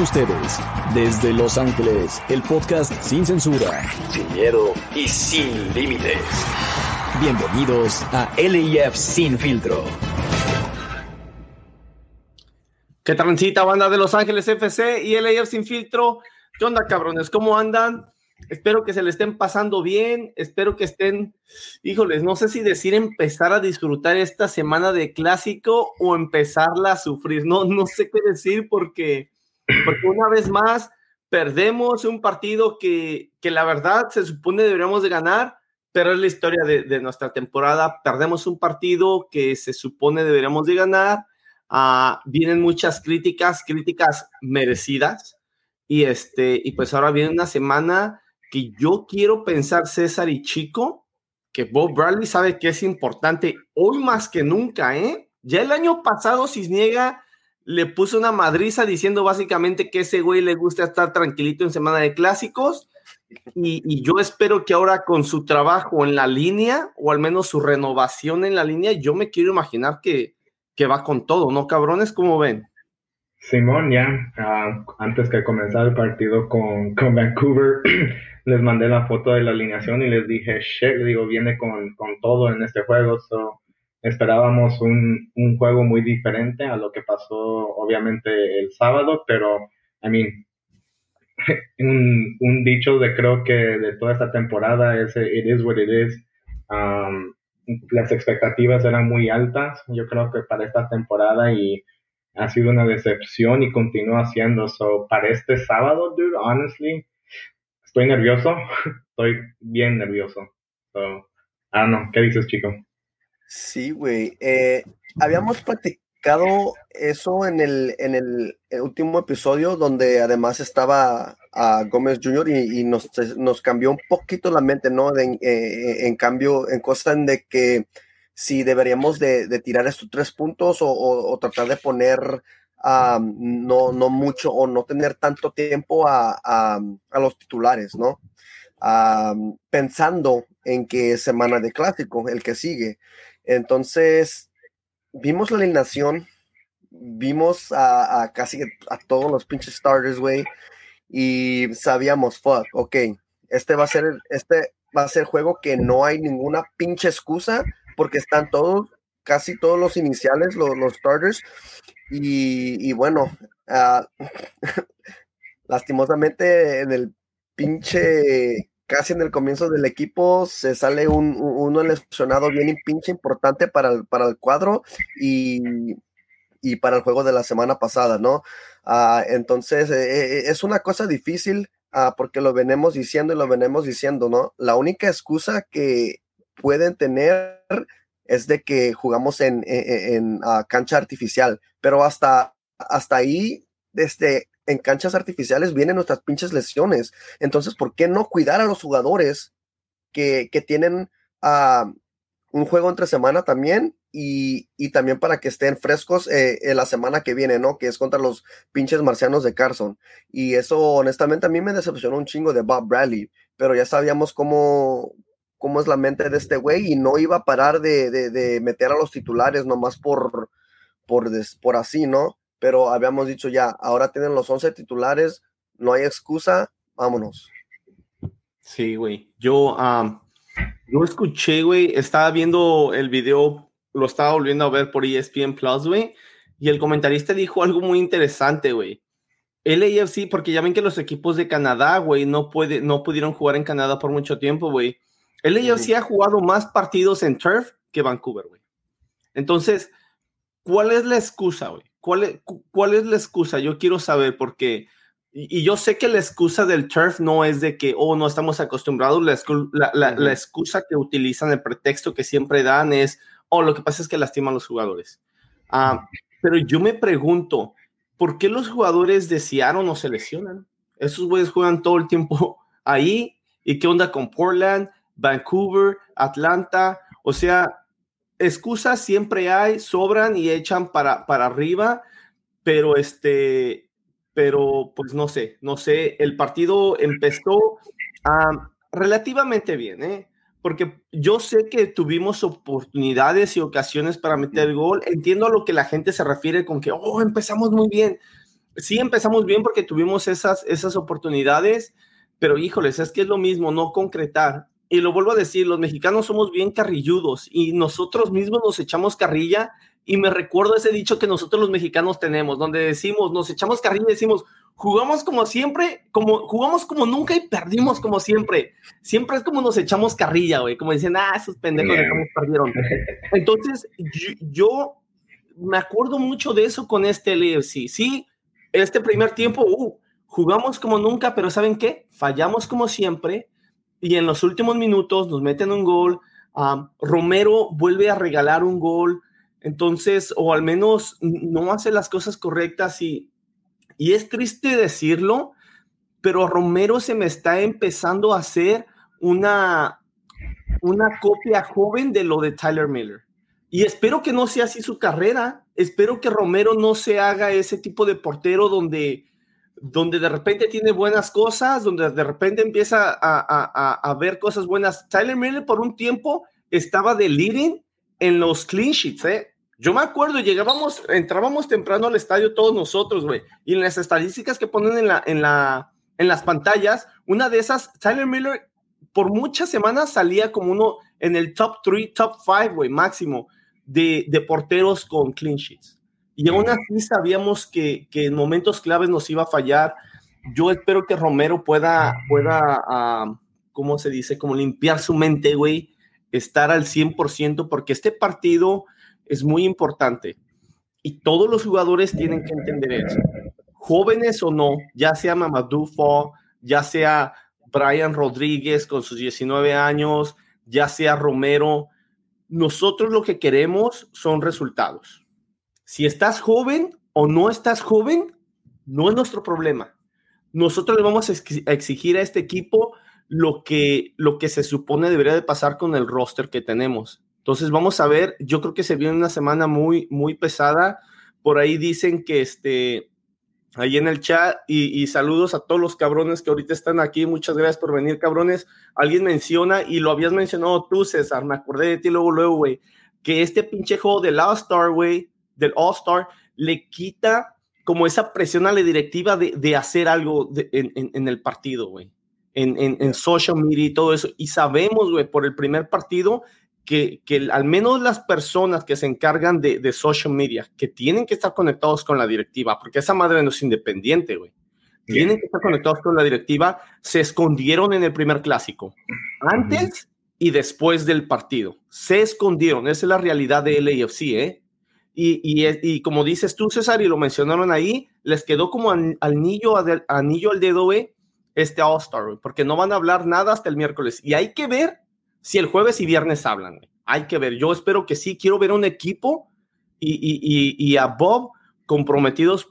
ustedes, desde Los Ángeles, el podcast sin censura, sin miedo y sin límites. Bienvenidos a LIF Sin Filtro. ¿Qué transita banda de Los Ángeles FC y LIF Sin Filtro? ¿Qué onda, cabrones? ¿Cómo andan? Espero que se le estén pasando bien, espero que estén, híjoles, no sé si decir empezar a disfrutar esta semana de clásico o empezarla a sufrir, no, no sé qué decir porque, porque una vez más perdemos un partido que, que la verdad se supone deberíamos de ganar, pero es la historia de, de nuestra temporada, perdemos un partido que se supone deberíamos de ganar, uh, vienen muchas críticas, críticas merecidas, y este, y pues ahora viene una semana que yo quiero pensar, César y Chico, que Bob Bradley sabe que es importante hoy más que nunca, ¿eh? Ya el año pasado Cisniega le puso una madriza diciendo básicamente que ese güey le gusta estar tranquilito en semana de clásicos. Y, y, yo espero que ahora con su trabajo en la línea, o al menos su renovación en la línea, yo me quiero imaginar que, que va con todo, ¿no, cabrones? ¿Cómo ven? Simón, ya, uh, antes que comenzar el partido con, con Vancouver, les mandé la foto de la alineación y les dije, shit, digo, viene con, con todo en este juego. So, esperábamos un, un, juego muy diferente a lo que pasó, obviamente, el sábado, pero, I mean, un, un dicho de creo que de toda esta temporada es it is what it is. Um, las expectativas eran muy altas, yo creo que para esta temporada y ha sido una decepción y continúa siendo. So, para este sábado, dude, honestly, estoy nervioso, estoy bien nervioso. So, ah, no, ¿qué dices, chico? Sí, güey. Eh, habíamos practicado eso en el, en el, último episodio, donde además estaba a Gómez Jr. y, nos, nos, cambió un poquito la mente, ¿no? De, eh, en cambio, en cosa de que si deberíamos de, de tirar estos tres puntos o, tratar de poner um, no, no mucho o no tener tanto tiempo a, a, los titulares, ¿no? Um, pensando en que semana de clásico, el que sigue. Entonces, vimos la alineación, vimos a, casi a todos los pinches starters, güey, y sabíamos, fuck, ok, este va a ser, este va a ser juego que no hay ninguna pinche excusa porque están todos, casi todos los iniciales, los, starters, y, bueno, uh, lastimosamente en el pinche, casi en el comienzo del equipo, se sale un, uno lesionado bien pinche importante para el, para el cuadro y, y para el juego de la semana pasada, ¿no? Uh, entonces, eh, es una cosa difícil uh, porque lo venimos diciendo y lo venimos diciendo, ¿no? La única excusa que pueden tener es de que jugamos en, en, uh, cancha artificial, pero hasta, hasta ahí, desde en canchas artificiales vienen nuestras pinches lesiones. Entonces, ¿por qué no cuidar a los jugadores que, que tienen uh, un juego entre semana también y, y, también para que estén frescos eh, en la semana que viene, ¿no? Que es contra los pinches marcianos de Carson. Y eso, honestamente, a mí me decepcionó un chingo de Bob Bradley, pero ya sabíamos cómo, cómo es la mente de este güey y no iba a parar de, de, de meter a los titulares nomás por, por, des, por así, ¿no? Pero habíamos dicho ya, ahora tienen los 11 titulares, no hay excusa, vámonos. Sí, güey. Yo, um, yo escuché, güey, estaba viendo el video, lo estaba volviendo a ver por ESPN Plus, güey, y el comentarista dijo algo muy interesante, güey. El AFC, porque ya ven que los equipos de Canadá, güey, no, puede, no pudieron jugar en Canadá por mucho tiempo, güey. El AFC ha jugado más partidos en turf que Vancouver, güey. Entonces, ¿cuál es la excusa, güey? ¿Cuál es, ¿Cuál es la excusa? Yo quiero saber porque, y, y, yo sé que la excusa del turf no es de que, oh, no estamos acostumbrados, la, la, la, uh -huh. la excusa que utilizan, el pretexto que siempre dan es, oh, lo que pasa es que lastiman a los jugadores. Uh, pero yo me pregunto, ¿por qué los jugadores de Seattle no se lesionan? Esos güeyes juegan todo el tiempo ahí. ¿Y qué onda con Portland? Vancouver, Atlanta, o sea, excusas siempre hay, sobran y echan para, para arriba, pero este, pero pues no sé, no sé, el partido empezó um, relativamente bien, ¿eh? Porque yo sé que tuvimos oportunidades y ocasiones para meter gol. Entiendo a lo que la gente se refiere con que, oh, empezamos muy bien. sí empezamos bien porque tuvimos esas, esas oportunidades, pero híjoles, es que es lo mismo, no concretar. Y lo vuelvo a decir, los mexicanos somos bien carrilludos y nosotros mismos nos echamos carrilla y me recuerdo ese dicho que nosotros los mexicanos tenemos, donde decimos, nos echamos carrilla y decimos, jugamos como siempre, como jugamos como nunca y perdimos como siempre. Siempre es como nos echamos carrilla, güey, como dicen, ah, esos pendejos de cómo perdieron. Entonces, yo, me acuerdo mucho de eso con este LFC. Sí, este primer tiempo, uh, jugamos como nunca, pero ¿saben qué? Fallamos como siempre y en los últimos minutos nos meten un gol. Romero vuelve a regalar un gol. Entonces, o al menos no hace las cosas correctas y, y es triste decirlo, pero Romero se me está empezando a hacer una, una copia joven de lo de Tyler Miller. Y espero que no sea así su carrera. Espero que Romero no se haga ese tipo de portero donde, donde de repente tiene buenas cosas, donde de repente empieza a, a, a ver cosas buenas. Tyler Miller por un tiempo estaba de leading en los clean sheets, ¿eh? Yo me acuerdo, llegábamos, entrábamos temprano al estadio todos nosotros, güey, y en las estadísticas que ponen en, la, en, la, en las pantallas, una de esas, Tyler Miller, por muchas semanas salía como uno en el top 3, top 5, güey, máximo, de, de, porteros con clean sheets. Y aún así sabíamos que, que, en momentos claves nos iba a fallar. Yo espero que Romero pueda, pueda uh, ¿cómo se dice? Como limpiar su mente, güey, estar al 100%, porque este partido es muy importante y todos los jugadores tienen que entender eso. Jóvenes o no, ya sea Mamadou Fall, ya sea Brian Rodríguez con sus 19 años, ya sea Romero, nosotros lo que queremos son resultados. Si estás joven o no estás joven, no es nuestro problema. Nosotros le vamos a exigir a este equipo lo que, lo que se supone debería de pasar con el roster que tenemos. Entonces vamos a ver, yo creo que se viene una semana muy, muy pesada. Por ahí dicen que este, ahí en el chat, y, saludos a todos los cabrones que ahorita están aquí. Muchas gracias por venir, cabrones. Alguien menciona, y lo habías mencionado tú, César, me acordé de ti luego, luego, güey, que este pinche juego del All-Star, güey, del All-Star, le quita como esa presión a la directiva de, de hacer algo en, en, en, el partido, güey. En, en, social media y todo eso. Y sabemos, güey, por el primer partido que, que, al menos las personas que se encargan de, de, social media, que tienen que estar conectados con la directiva, porque esa madre no es independiente, güey. Tienen que estar conectados con la directiva, se escondieron en el primer clásico, antes y después del partido. Se escondieron, esa es la realidad de LAFC, ¿eh? Y, y, y, como dices tú, César, y lo mencionaron ahí, les quedó como anillo, anillo al dedo, güey, este All-Star, porque no van a hablar nada hasta el miércoles. Y hay que ver si el jueves y viernes hablan. Hay que ver. Yo espero que sí. Quiero ver un equipo y, y, a Bob comprometidos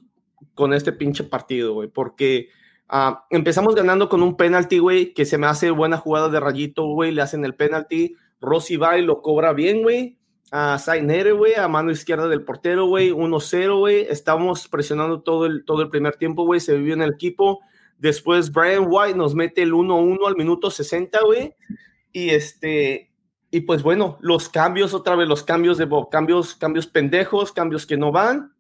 con este pinche partido, güey, porque uh, empezamos ganando con un penalti, güey, que se me hace buena jugada de rayito, güey, le hacen el penalti. Rossi va y lo cobra bien, güey. A Sainere, güey, a mano izquierda del portero, güey, 1-0, güey. Estamos presionando todo el, todo el primer tiempo, güey, se vivió en el equipo. Después Brian White nos mete el 1-1 al minuto 60, güey. Y este, y pues bueno, los cambios, otra vez los cambios de cambios, cambios pendejos, cambios que no van.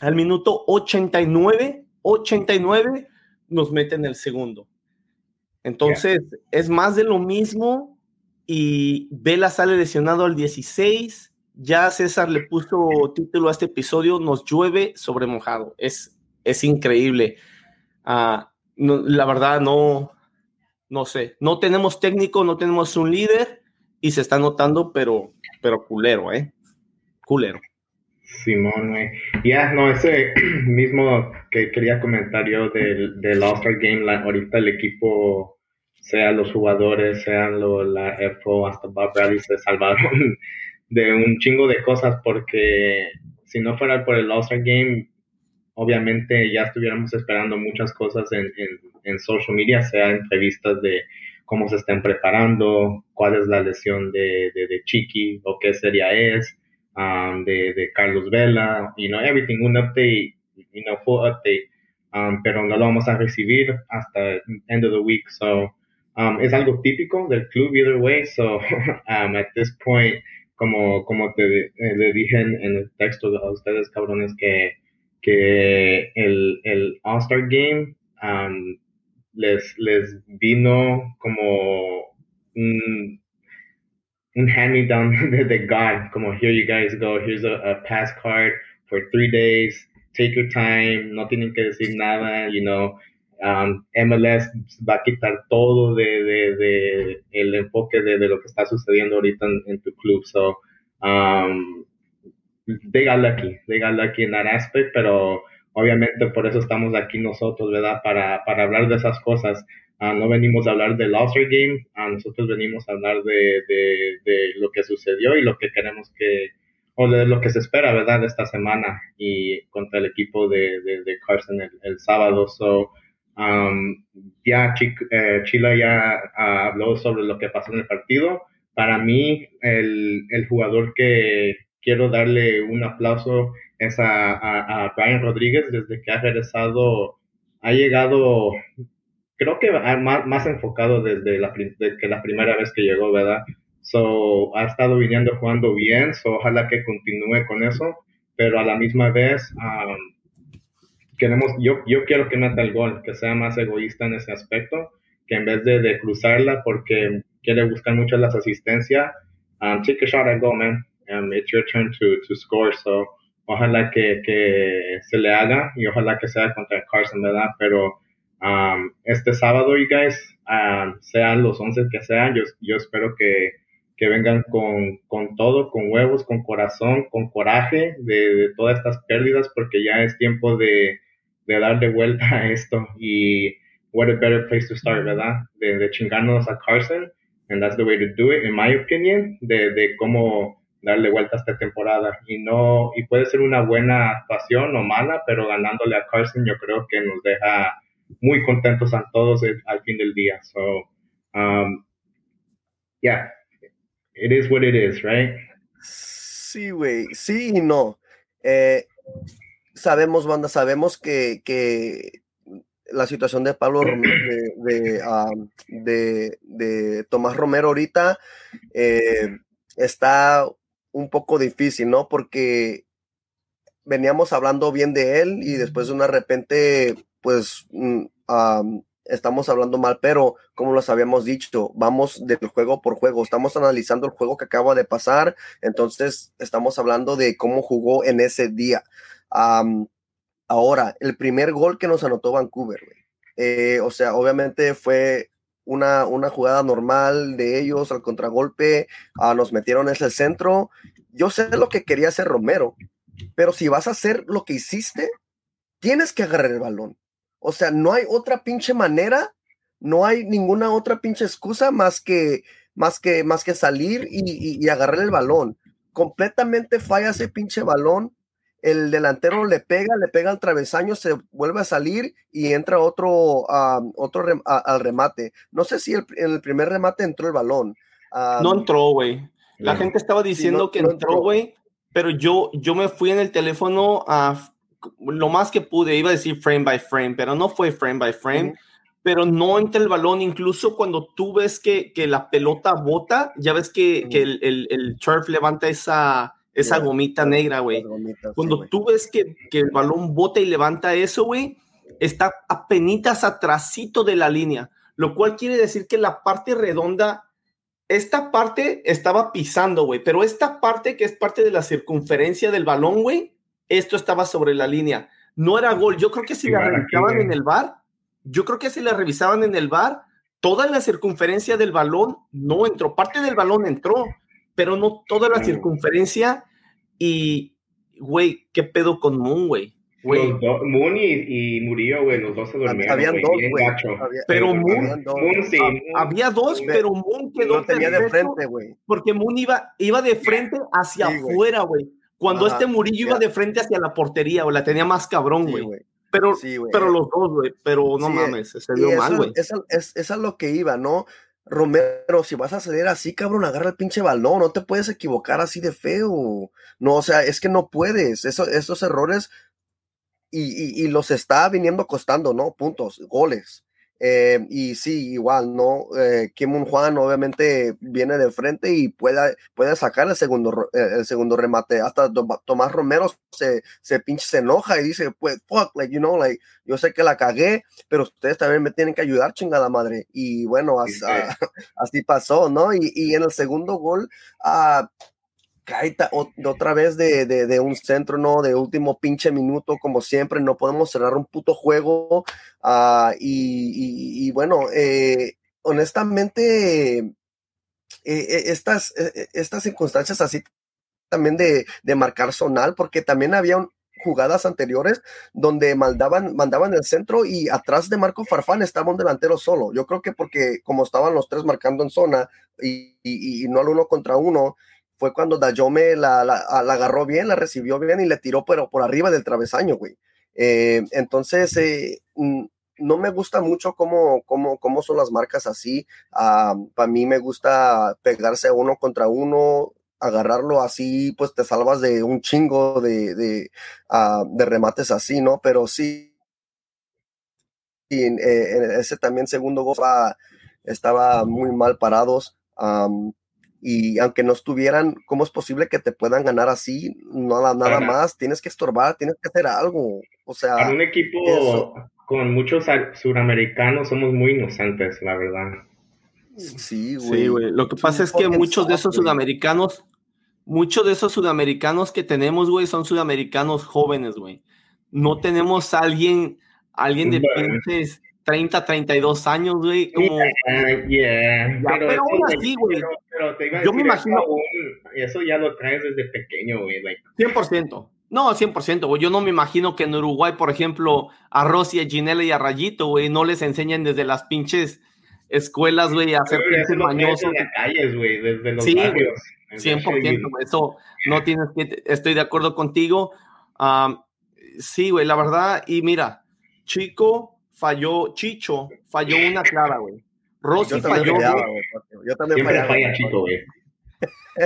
Al minuto 89, 89, nos meten el segundo. Entonces, es más de lo mismo. Y Vela sale lesionado al 16. Ya César le puso título a este episodio, Nos llueve sobre mojado. Es, es increíble. No, la verdad, no, no sé, no tenemos técnico, no tenemos un líder y se está notando, pero, pero culero, ¿eh? Culero. Simón, güey. Ya, no, ese mismo que quería comentar yo del, del All-Star Game, ahorita el equipo, sea los jugadores, sean lo, la EFO, hasta Bob Bradley se salvaron de un chingo de cosas porque si no fuera por el All-Star Game, obviamente ya estuviéramos esperando muchas cosas en, en, social media, sea entrevistas de cómo se están preparando, cuál es la lesión de, de, Chiqui o qué sería es, um, de, de, Carlos Vela, you know, everything, un update, you know, full update, um, pero no lo vamos a recibir hasta end of the week, so um, es algo típico del club either way, so um, at this point, como, como te le dije en, en el texto a ustedes cabrones que que el, el All-Star Game um, les, les vino como un, un hand-me-down de, de God, como here you guys go, here's a, a pass card for three days, take your time, no tienen que decir nada, you know, um, MLS va a quitar todo de, el enfoque de, lo que está sucediendo ahorita en, tu club. So, um, they got lucky, they got lucky aspect, pero obviamente por eso estamos aquí nosotros, ¿verdad? Para, hablar de esas cosas. Uh, no venimos a hablar del All-Star Game, uh, nosotros venimos a hablar de, lo que sucedió y lo que queremos que, o de lo que se espera, ¿verdad? De esta semana y contra el equipo de, de Carson el, el, sábado. So, um, ya eh, Chile ya uh, habló sobre lo que pasó en el partido. Para mí, el, el jugador que, quiero darle un aplauso es a, a, Brian Rodríguez desde que ha regresado, ha llegado, creo que más, más enfocado desde la, que la primera vez que llegó, ¿verdad? So, ha estado viniendo jugando bien, so, ojalá que continúe con eso, pero a la misma vez, um, queremos, yo, yo quiero que meta el gol, que sea más egoísta en ese aspecto, que en vez de, de cruzarla porque quiere buscar mucho las asistencias, um, take a shot at goal, man um, it's your turn to, to score. So, ojalá que, que se le haga y ojalá que sea contra Carson, ¿verdad? Pero um, este sábado, you guys, um, sean los 11 que sean, yo, yo espero que, que vengan con, con, todo, con huevos, con corazón, con coraje de, de, todas estas pérdidas, porque ya es tiempo de, de darle vuelta a esto. Y what a better place to start, ¿verdad? De, de chingarnos a Carson. And that's the way to do it, in my opinion, de, de cómo darle vuelta a esta temporada y no y puede ser una buena actuación o mala pero ganándole a Carson yo creo que nos deja muy contentos a todos al fin del día so um, yeah it is what it is right sí güey sí y no eh, sabemos banda sabemos que, que la situación de Pablo de, de, um, de, de Tomás Romero ahorita eh, está un poco difícil, ¿no? Porque veníamos hablando bien de él y después de una repente, pues, mm, estamos hablando mal, pero como los habíamos dicho, vamos del juego por juego, estamos analizando el juego que acaba de pasar, entonces estamos hablando de cómo jugó en ese día. Ahora, el primer gol que nos anotó Vancouver, eh, o sea, obviamente fue una, una jugada normal de ellos al contragolpe, uh, nos metieron ese centro. Yo sé lo que quería hacer Romero, pero si vas a hacer lo que hiciste, tienes que agarrar el balón. O sea, no hay otra pinche manera, no hay ninguna otra pinche excusa más que, más que, más que salir y, y agarrar el balón. Completamente falla ese pinche balón el delantero le pega, le pega al travesaño, se vuelve a salir y entra otro, otro al remate. No sé si en el primer remate entró el balón. no entró, güey. La gente estaba diciendo que entró, güey, pero yo, yo me fui en el teléfono a lo más que pude, iba a decir frame by frame, pero no fue frame by frame. Pero no entra el balón, incluso cuando tú ves que, que la pelota bota, ya ves que, que el, el, el turf levanta esa, esa gomita negra, güey. Cuando tú ves que, que, el balón bota y levanta eso, güey, está apenas atrasito de la línea, lo cual quiere decir que la parte redonda, esta parte estaba pisando, güey, pero esta parte que es parte de la circunferencia del balón, güey, esto estaba sobre la línea. No era gol. Yo creo que si la revisaban en el bar, yo creo que si la revisaban en el bar, toda la circunferencia del balón no entró. Parte del balón entró, pero no toda la circunferencia y, güey, ¿qué pedo con Moon, güey? Moon y, y, Murillo, güey, los dos se durmieron. Habían dos, güey. Pero Moon, Moon, sí, había dos, pero Moon quedó tenía de frente, güey. Porque Moon iba, iba de frente hacia afuera, güey. Cuando este Murillo iba de frente hacia la portería, o la tenía más cabrón, güey. pero, pero los dos, güey, pero no mames, se dio mal, güey. Esa es, es, lo que iba, ¿no? Romero, si vas a ceder así, cabrón, agarra el pinche balón, no te puedes equivocar así de feo. No, o sea, es que no puedes. Eso, esos errores y, los está viniendo costando, ¿no? Puntos, goles. Eh, y sí, igual, ¿no? Eh, Kim Un Juan obviamente viene de frente y puede, puede sacar el segundo, el segundo remate. Hasta Tomás Romero se, se pinche se enoja y dice, pues, fuck, like, you know, like, yo sé que la cagué, pero ustedes también me tienen que ayudar, chingada madre. Y bueno, así, pasó, ¿no? Y, y, en el segundo gol, uh, cae otra vez de, un centro, ¿no? De último pinche minuto, como siempre, no podemos cerrar un puto juego. Uh, y, bueno, eh, honestamente, eh, eh, estas, estas circunstancias así también de, marcar sonal, porque también había jugadas anteriores donde mandaban, mandaban el centro y atrás de Marco Farfán estaba un delantero solo. Yo creo que porque como estaban los tres marcando en zona y, y, y no al uno contra uno, fue cuando Dayome la, la, la, agarró bien, la recibió bien y le tiró pero por arriba del travesaño, güey. Eh, entonces, eh, no me gusta mucho cómo, cómo, cómo son las marcas así. Ah, Para mí me gusta pegarse uno contra uno, agarrarlo así, pues te salvas de un chingo de, de, ah, remates así, ¿no? Pero sí, y en, eh, ese también segundo gol estaba muy mal parados y aunque no estuvieran, ¿cómo es posible que te puedan ganar así? Nada, nada más, tienes que estorbar, tienes que hacer algo. O sea, para un equipo con muchos suramericanos somos muy inocentes, la verdad. Sí, güey. Lo que pasa es que muchos de esos sudamericanos, muchos de esos sudamericanos que tenemos, güey, son sudamericanos jóvenes, güey. No tenemos a alguien, alguien de pinches 30, 32 años, güey. Como... Yeah, Pero, aún así, güey. Yo me imagino. Eso, ya lo traes desde pequeño, güey. 100%. No, 100%, güey. Yo no me imagino que en Uruguay, por ejemplo, a Rosy, a Ginela y a Rayito, güey, no les enseñan desde las pinches escuelas, güey, a hacer pinches mañosos. Desde las calles, güey, desde los sí, barrios. 100%, eso no tienes que, estoy de acuerdo contigo. sí, güey, la verdad, y mira, chico, falló Chicho, falló una clara, güey. Rossi falló. yo también Siempre falla Chico, güey.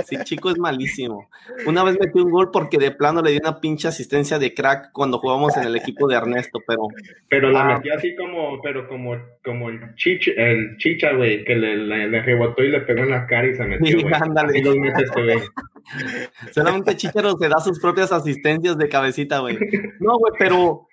Sí, Chico es malísimo. Una vez metí un gol porque de plano le di una pinche asistencia de crack cuando jugábamos en el equipo de Ernesto, pero. Pero la ah. metió así como, pero como, como el, chicha, el chicha, güey, que le, le, rebotó y le pegó en la cara y se metió. Sí, ándale. Y güey. Solamente Chichero se da sus propias asistencias de cabecita, güey. No, güey, pero.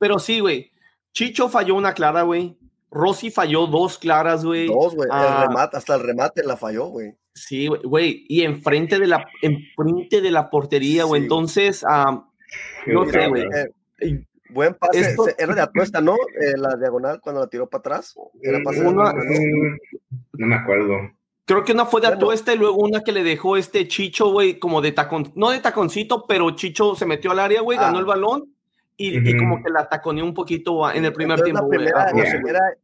pero sí, güey. Chicho falló una clara, güey. Rossi falló dos claras, güey. Dos, güey. Ah, hasta el remate la falló, güey. Sí, güey. Y enfrente de la, enfrente de la portería, güey. Entonces, no sé, güey. Eh, buen pase. Era de apuesta, ¿no? Eh, la diagonal cuando la tiró para atrás. Era pase una, mm, ¿no? me acuerdo. Creo que una fue de atuesta y luego una que le dejó este Chicho, güey, como de tacón, no de taconcito, pero Chicho se metió al área, güey, ganó ah. el balón y, como que la taconeó un poquito en el primer tiempo.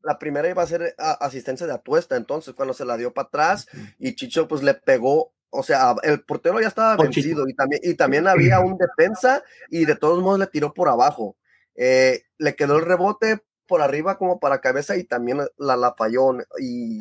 La primera, iba a ser asistencia de atuesta, entonces cuando se la dio para atrás y Chicho pues le pegó, o sea, el portero ya estaba vencido y también, y también había un defensa y de todos modos le tiró por abajo. Eh, le quedó el rebote, por arriba como para cabeza y también la, la falló. Y,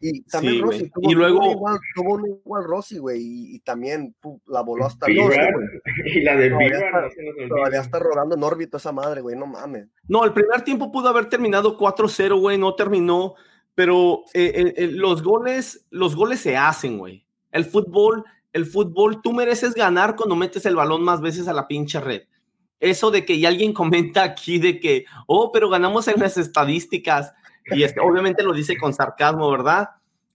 y también Rossi tuvo, y luego, igual, tuvo un igual Rossi, güey, y, también la voló hasta el Y la de todavía, está, todavía está rodando en órbita esa madre, güey, no mames. No, el primer tiempo pudo haber terminado 4-0, güey, no terminó, pero eh, los goles, los goles se hacen, güey. El fútbol, el fútbol, tú mereces ganar cuando metes el balón más veces a la pinche red eso de que y alguien comenta aquí de que, oh, pero ganamos en las estadísticas, y este, obviamente lo dice con sarcasmo, ¿verdad?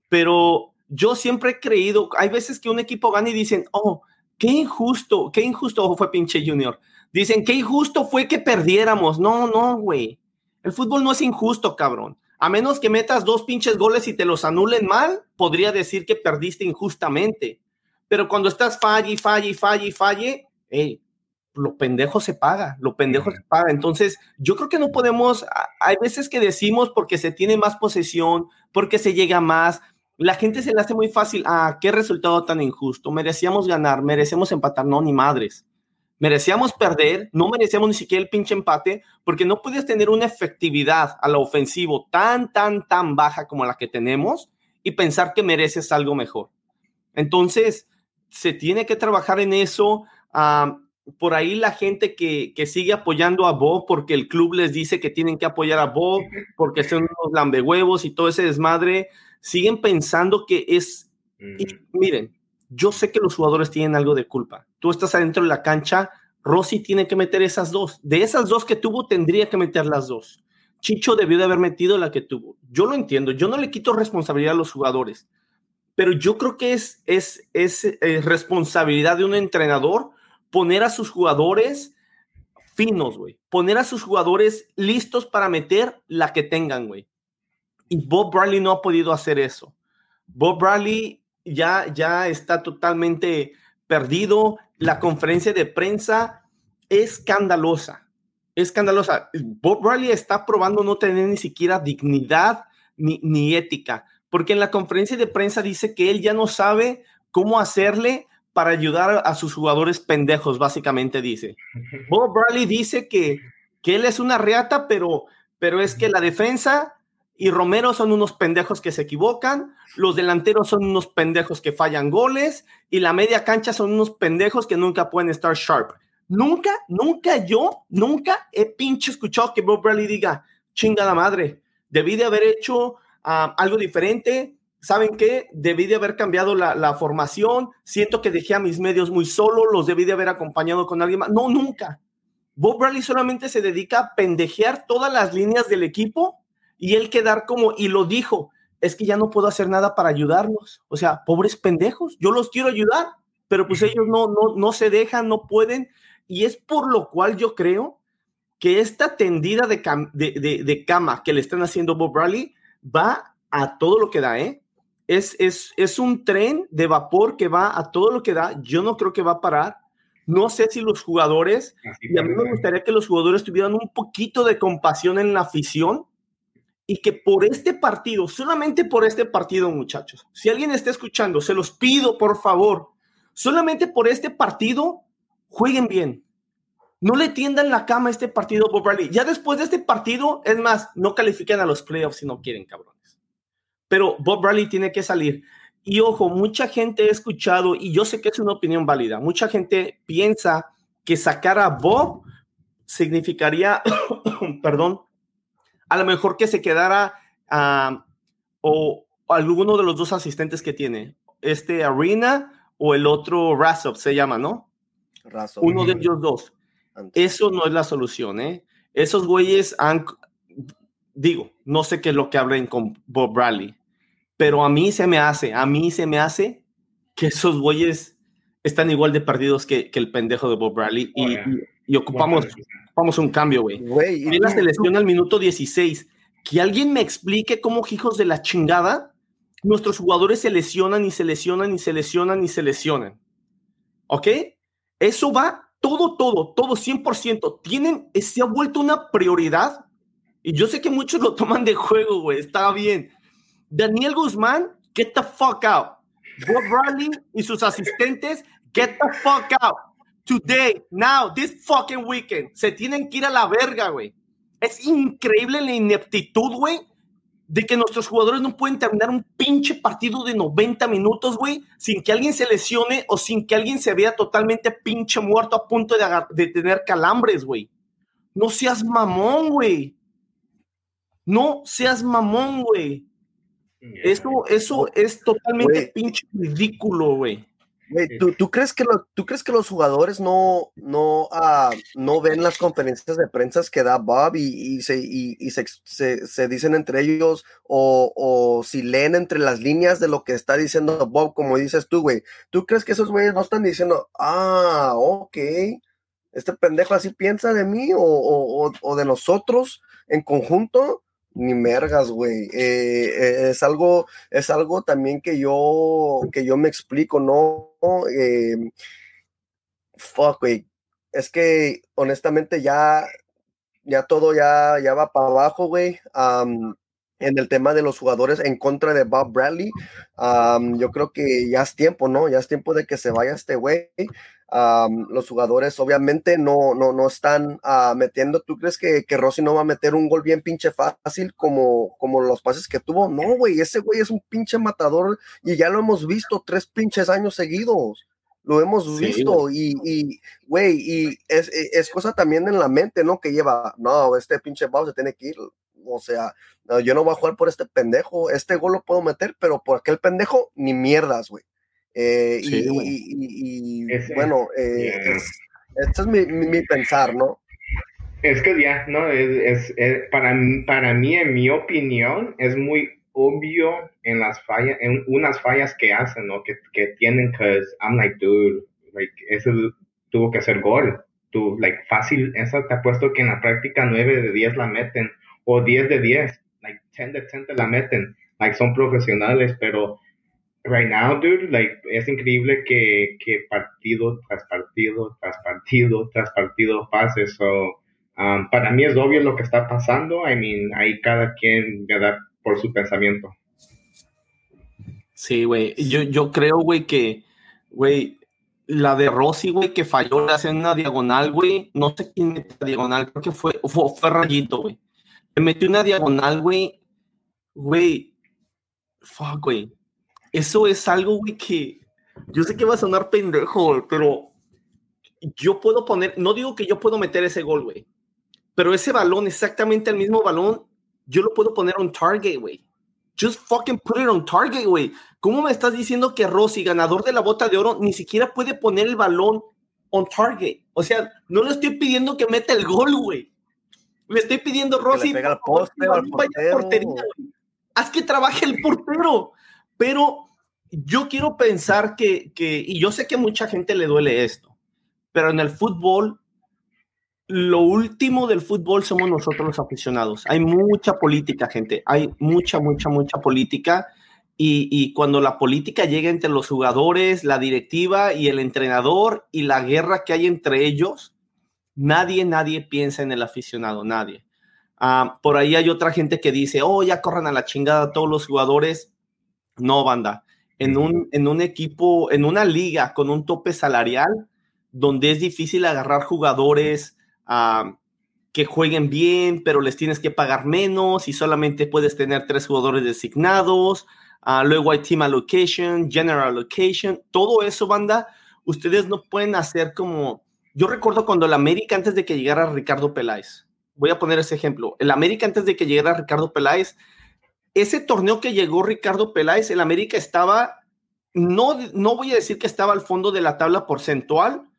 Pero yo siempre he creído, hay veces que un equipo gana y dicen, oh, qué injusto, qué injusto fue pinche Junior. Dicen, qué injusto fue que perdiéramos. No, no, güey. El fútbol no es injusto, cabrón. A menos que metas dos pinches goles y te los anulen mal, podría decir que perdiste injustamente. Pero cuando estás falle, falle, falle, falle, hey, lo pendejo se paga, lo pendejo se paga. Entonces, yo creo que no podemos, hay veces que decimos porque se tiene más posesión, porque se llega más, la gente se le hace muy fácil, ah, qué resultado tan injusto, merecíamos ganar, merecemos empatar, no, ni madres. Merecíamos perder, no merecíamos ni siquiera el pinche empate, porque no puedes tener una efectividad a lo ofensivo tan, tan, tan baja como la que tenemos y pensar que mereces algo mejor. Entonces, se tiene que trabajar en eso. Por ahí la gente que, que, sigue apoyando a Bob porque el club les dice que tienen que apoyar a Bob porque son unos lambehuevos y todo ese desmadre, siguen pensando que es... Y miren, yo sé que los jugadores tienen algo de culpa. Tú estás adentro de la cancha, Rossi tiene que meter esas dos. De esas dos que tuvo, tendría que meter las dos. Chicho debió de haber metido la que tuvo. Yo lo entiendo, yo no le quito responsabilidad a los jugadores, pero yo creo que es, es, es, es responsabilidad de un entrenador poner a sus jugadores finos, güey. Poner a sus jugadores listos para meter la que tengan, güey. Y Bob Bradley no ha podido hacer eso. Bob Bradley ya, ya está totalmente perdido. La conferencia de prensa es escandalosa escandalosa. Bob Riley está probando no tener ni siquiera dignidad ni, ni ética, porque en la conferencia de prensa dice que él ya no sabe cómo hacerle para ayudar a sus jugadores pendejos, básicamente dice. Bob Bradley dice que, que él es una reata, pero, pero es que la defensa y Romero son unos pendejos que se equivocan, los delanteros son unos pendejos que fallan goles y la media cancha son unos pendejos que nunca pueden estar sharp. Nunca, nunca yo, nunca he pinche escuchado que Bob Bradley diga, chinga la madre, debí de haber hecho ah, algo diferente, ¿saben qué? Debí de haber cambiado la, formación, siento que dejé a mis medios muy solos, los debí de haber acompañado con alguien más. No, nunca. Bob Bradley solamente se dedica a pendejear todas las líneas del equipo y él quedar como, y lo dijo, es que ya no puedo hacer nada para ayudarlos. O sea, pobres pendejos, yo los quiero ayudar, pero pues ellos no, no, no se dejan, no pueden. Y es por lo cual yo creo que esta tendida de, de, cama que le están haciendo Bob Bradley va a todo lo que da, ¿eh? Es, es, es un tren de vapor que va a todo lo que da. Yo no creo que va a parar. No sé si los jugadores, y a mí me gustaría que los jugadores tuvieran un poquito de compasión en la afición y que por este partido, solamente por este partido, muchachos, si alguien está escuchando, se los pido, por favor, solamente por este partido, jueguen bien. No le tiendan la cama a este partido, Bob Bradley. Ya después de este partido, es más, no califiquen a los playoffs si no quieren, cabrones. Pero Bob Bradley tiene que salir. Y ojo, mucha gente ha escuchado, y yo sé que es una opinión válida, mucha gente piensa que sacar a Bob significaría, perdón, a lo mejor que se quedara uh, o, alguno de los dos asistentes que tiene, este Arena o el otro Rasop se llama, ¿no? Uno de ellos dos. Eso no es la solución, ¿eh? Esos güeyes han, digo, no sé qué es lo que hablen con Bob Bradley, pero a mí se me hace, a mí se me hace que esos güeyes están igual de perdidos que, que el pendejo de Bob Bradley y, y, ocupamos, ocupamos, un cambio, güey. Y la selección al minuto 16. Que alguien me explique cómo, hijos de la chingada, nuestros jugadores se lesionan y se lesionan y se lesionan y se lesionan. ¿Ok? Eso va todo, todo, todo, 100%. Tienen, se ha vuelto una prioridad. Y yo sé que muchos lo toman de juego, güey. Está bien. Daniel Guzmán, get the fuck out. Bob Bradley y sus asistentes, get the fuck out. Today, now, this fucking weekend. Se tienen que ir a la verga, güey. Es increíble la ineptitud, güey, de que nuestros jugadores no pueden terminar un pinche partido de 90 minutos, güey, sin que alguien se lesione o sin que alguien se vea totalmente pinche muerto a punto de, de tener calambres, güey. No seas mamón, güey. No seas mamón, güey. Eso, eso es totalmente pinche ridículo, güey. ¿tú, crees que ¿tú crees que los jugadores no, no, ah, no ven las conferencias de prensa que da Bob y, se, y, se, dicen entre ellos o, si leen entre las líneas de lo que está diciendo Bob, como dices tú, güey? ¿Tú crees que esos güeyes no están diciendo, ah, ok, este pendejo así piensa de mí o, o de nosotros en conjunto? Ni mergas, güey. Eh, es algo, es algo también que yo, que yo me explico, ¿no? Eh, fuck, güey. Es que honestamente ya, ya todo ya, ya va para abajo, güey. en el tema de los jugadores en contra de Bob Bradley, yo creo que ya es tiempo, ¿no? Ya es tiempo de que se vaya este güey los jugadores obviamente no, no, no están uh, metiendo. ¿Tú crees que, que Rossi no va a meter un gol bien pinche fácil como, como los pases que tuvo? No, güey, ese güey es un pinche matador y ya lo hemos visto tres pinches años seguidos. lo hemos visto y, güey, y, es, es, cosa también en la mente, ¿no? Que lleva, no, este pinche Bau se tiene que ir, o sea, yo no voy a jugar por este pendejo, este gol lo puedo meter, pero por aquel pendejo, ni mierdas, güey. Eh, y, bueno, eh, este es mi, mi, pensar, ¿no? Es que ya, ¿no? Es, es, para, para mí, en mi opinión, es muy obvio en las fallas, en unas fallas que hacen, ¿no? Que, que tienen, que I'm like, dude, like, eso tuvo que ser gol. Tú, like, fácil, esa te apuesto que en la práctica 9 de 10 la meten, o 10 de 10, like, 10 de 10 te la meten, like, son profesionales, pero right now, dude, like, es increíble que, que partido tras partido, tras partido, tras partido pase, so, um, para mí es obvio lo que está pasando, I mean, ahí cada quien da por su pensamiento. Sí, güey. Yo, yo creo, güey, que, güey, la de Rossi, güey, que falló hacen una diagonal, güey. No sé quién metió la diagonal, creo que fue, fue, Rayito, güey. Le metió una diagonal, güey. Güey. Fuck, güey. Eso es algo, güey, que yo sé que va a sonar pendejo, pero yo puedo poner, no digo que yo puedo meter ese gol, güey, pero ese balón, exactamente el mismo balón, yo lo puedo poner on target, güey. Just fucking put it on target, güey. ¿Cómo me estás diciendo que Rossi, ganador de la bota de oro, ni siquiera puede poner el balón on target? O sea, no le estoy pidiendo que meta el gol, güey. Le estoy pidiendo Rossi. Pega el poste, al portería, Haz que trabaje el portero. Pero yo quiero pensar que, que, y yo sé que a mucha gente le duele esto, pero en el fútbol lo último del fútbol somos nosotros los aficionados. Hay mucha política, gente. Hay mucha, mucha, mucha política. Y, cuando la política llega entre los jugadores, la directiva y el entrenador y la guerra que hay entre ellos, nadie, nadie piensa en el aficionado, nadie. Ah, por ahí hay otra gente que dice, oh, ya corran a la chingada todos los jugadores. No, banda. En un, en un equipo, en una liga con un tope salarial, donde es difícil agarrar jugadores, que jueguen bien, pero les tienes que pagar menos y solamente puedes tener tres jugadores designados. Uh, luego hay team allocation, general allocation, todo eso, banda, ustedes no pueden hacer como... Yo recuerdo cuando el América, antes de que llegara Ricardo Peláez, voy a poner ese ejemplo, el América antes de que llegara Ricardo Peláez, ese torneo que llegó Ricardo Peláez, el América estaba, no, no voy a decir que estaba al fondo de la tabla porcentual,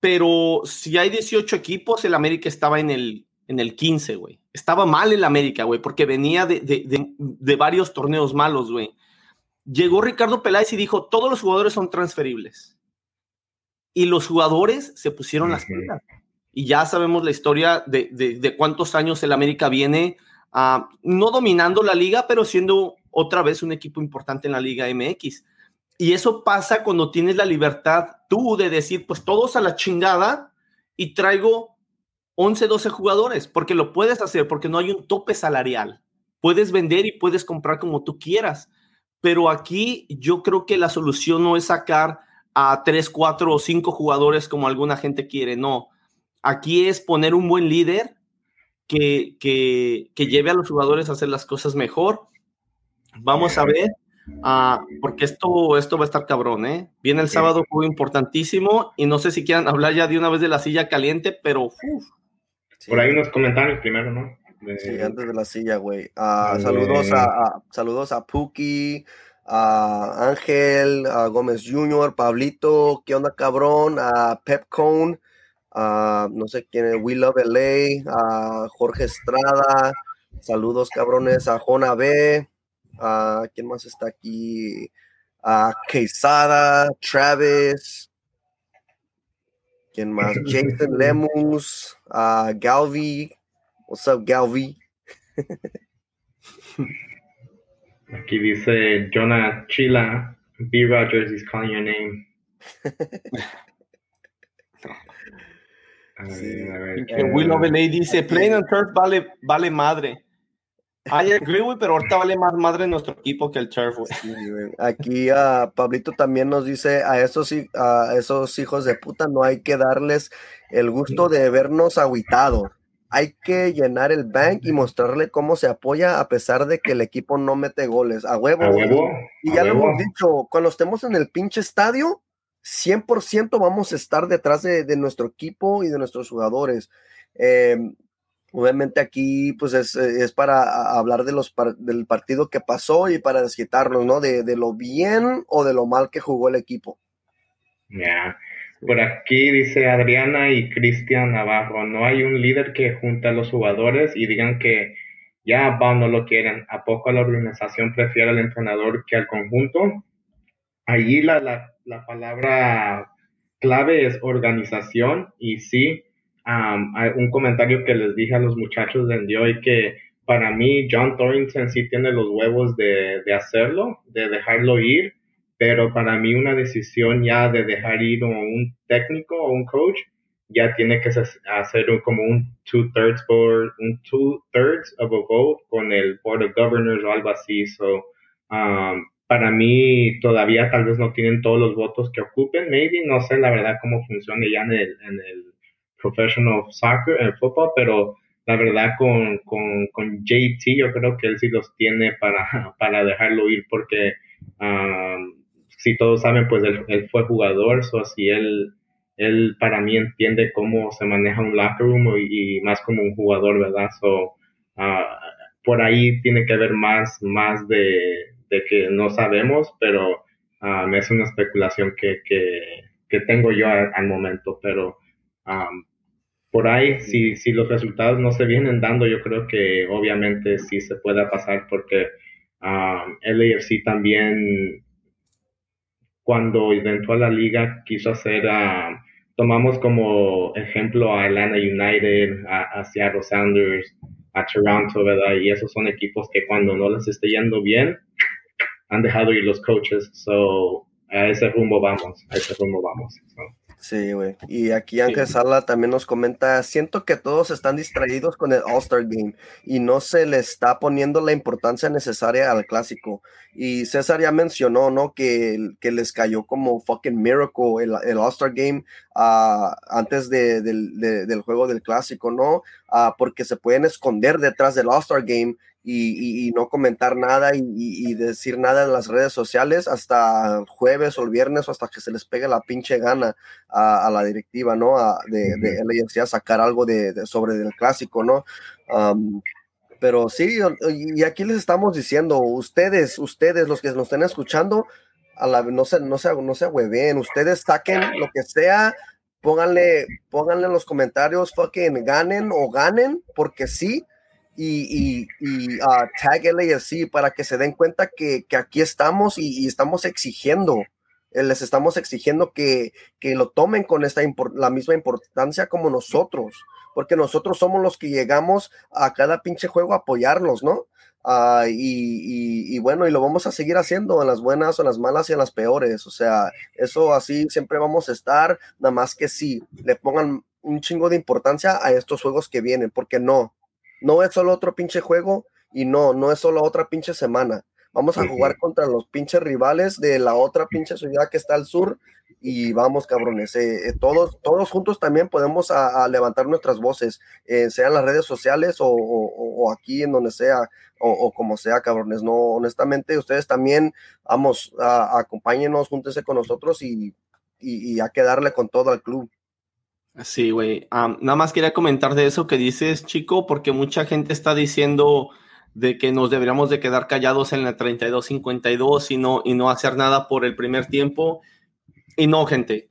pero si hay 18 equipos, el América estaba en el, en el 15, güey. Estaba mal el América, güey, porque venía de, de, de, varios torneos malos, güey. Llegó Ricardo Peláez y dijo, todos los jugadores son transferibles. Y los jugadores se pusieron las pilas. Y ya sabemos la historia de, de cuántos años el América viene, uh, no dominando la liga, pero siendo otra vez un equipo importante en la Liga MX. Y eso pasa cuando tienes la libertad tú de decir, pues todos a la chingada y traigo 11, 12 jugadores, porque lo puedes hacer, porque no hay un tope salarial. Puedes vender y puedes comprar como tú quieras. Pero aquí yo creo que la solución no es sacar a 3, 4 o 5 jugadores como alguna gente quiere, no. Aquí es poner un buen líder que, que, que lleve a los jugadores a hacer las cosas mejor. Vamos a ver Ah, porque esto, esto va a estar cabrón, ¿eh? Viene el sábado, juego importantísimo, y no sé si quieran hablar ya de una vez de la silla caliente, pero... Por ahí unos comentarios primero, ¿no? Sí, antes de la silla, güey. Ah, saludos, a, saludos a Puki, a Ángel, a Gómez Jr., Pablito, ¿qué onda, cabrón? A Pepcone, a no sé quién es, We Love LA, a Jorge Estrada, saludos, cabrones, a Jona B, Uh, ¿Quién más está aquí? Uh, Quesada, Travis. ¿Quién más? Jason Lemus, uh, Galvi. What's up, Galvi? Aquí dice Jonah Chila. B. Rogers is calling your name. a ver, a ver, eh, Willow dice: Playing on turf vale, vale madre. I agree, güey, pero ahorita vale más madre nuestro equipo que el turf, güey. Aquí a Pablito también nos dice a esos, a esos hijos de puta no hay que darles el gusto de vernos aguitados. Hay que llenar el bank y mostrarle cómo se apoya a pesar de que el equipo no mete goles. A huevo. A huevo y ya lo hemos dicho, cuando estemos en el pinche estadio, 100% vamos a estar detrás de, nuestro equipo y de nuestros jugadores. Em, obviamente aquí pues es, para hablar de los del partido que pasó y para desquitarnos, ¿no? De, lo bien o de lo mal que jugó el equipo. Ya, por aquí dice Adriana y Cristian Navarro, no hay un líder que junte a los jugadores y digan que ya van no lo quieren. ¿A poco la organización prefiere al entrenador que al conjunto? Allí la, la palabra clave es organización y sí, hay un comentario que les dije a los muchachos de hoy que para mí John Thornton sí tiene los huevos de, de, hacerlo, de dejarlo ir, pero para mí una decisión ya de dejar ir a un técnico o un coach ya tiene que hacer como un two thirds board, un two thirds of a vote con el board of governors o algo así. So, um, para mí todavía tal vez no tienen todos los votos que ocupen, maybe, no sé la verdad cómo funciona ya en el, en el professional soccer, el fútbol, pero la verdad con, con, con, JT yo creo que él sí los tiene para, para dejarlo ir porque um, si todos saben pues él, él fue jugador, so si él él para mí entiende cómo se maneja un locker room y, más como un jugador, ¿verdad? So, ah, por ahí tiene que haber más, más de, que no sabemos, pero uh, es una especulación que, que, tengo yo al, momento, pero por ahí, si, si los resultados no se vienen dando, yo creo que obviamente sí se pueda pasar porque el AFC también cuando entró a la liga quiso hacer a tomamos como ejemplo a Atlanta United, a, Seattle Sounders, a Toronto, ¿verdad? Y esos son equipos que cuando no les esté yendo bien, han dejado ir los coaches. So, a ese rumbo vamos, a ese rumbo vamos. Sí, güey. Y aquí Ángel Sala también nos comenta, siento que todos están distraídos con el All-Star Game y no se le está poniendo la importancia necesaria al clásico. Y César ya mencionó, ¿no? Que, que les cayó como fucking miracle el, el All-Star Game uh, antes de, del juego del clásico, ¿no? Uh, porque se pueden esconder detrás del All-Star Game y, no comentar nada y, decir nada en las redes sociales hasta jueves o el viernes o hasta que se les pegue la pinche gana a, la directiva, ¿no? A, de, de a sacar algo de, sobre el clásico, ¿no? pero sí, y aquí les estamos diciendo, ustedes, ustedes, los que nos estén escuchando, a la, no se, no se, no se hueven, ustedes saquen lo que sea, pónganle, pónganle en los comentarios, fucking ganen o ganen, porque sí, y, y, uh, tag LAFC para que se den cuenta que, aquí estamos y, estamos exigiendo, eh, les estamos exigiendo que, lo tomen con esta la misma importancia como nosotros, porque nosotros somos los que llegamos a cada pinche juego a apoyarlos, ¿no? Ah, y, bueno, y lo vamos a seguir haciendo en las buenas o en las malas y en las peores. O sea, eso así siempre vamos a estar, nada más que si le pongan un chingo de importancia a estos juegos que vienen, porque no, no es solo otro pinche juego y no, no es solo otra pinche semana. Vamos a jugar contra los pinches rivales de la otra pinche ciudad que está al sur y vamos, cabrones. Eh, eh, todos, todos juntos también podemos a, levantar nuestras voces, eh, sea en las redes sociales o, aquí en donde sea o, como sea, cabrones. No, honestamente, ustedes también, vamos, a, acompáñenos, júntense con nosotros y, y, y hay que darle con todo al club. Sí, güey. nada más quería comentar de eso que dices, chico, porque mucha gente está diciendo de que nos deberíamos de quedar callados en la 32-52 y no, y no hacer nada por el primer tiempo. Y no, gente.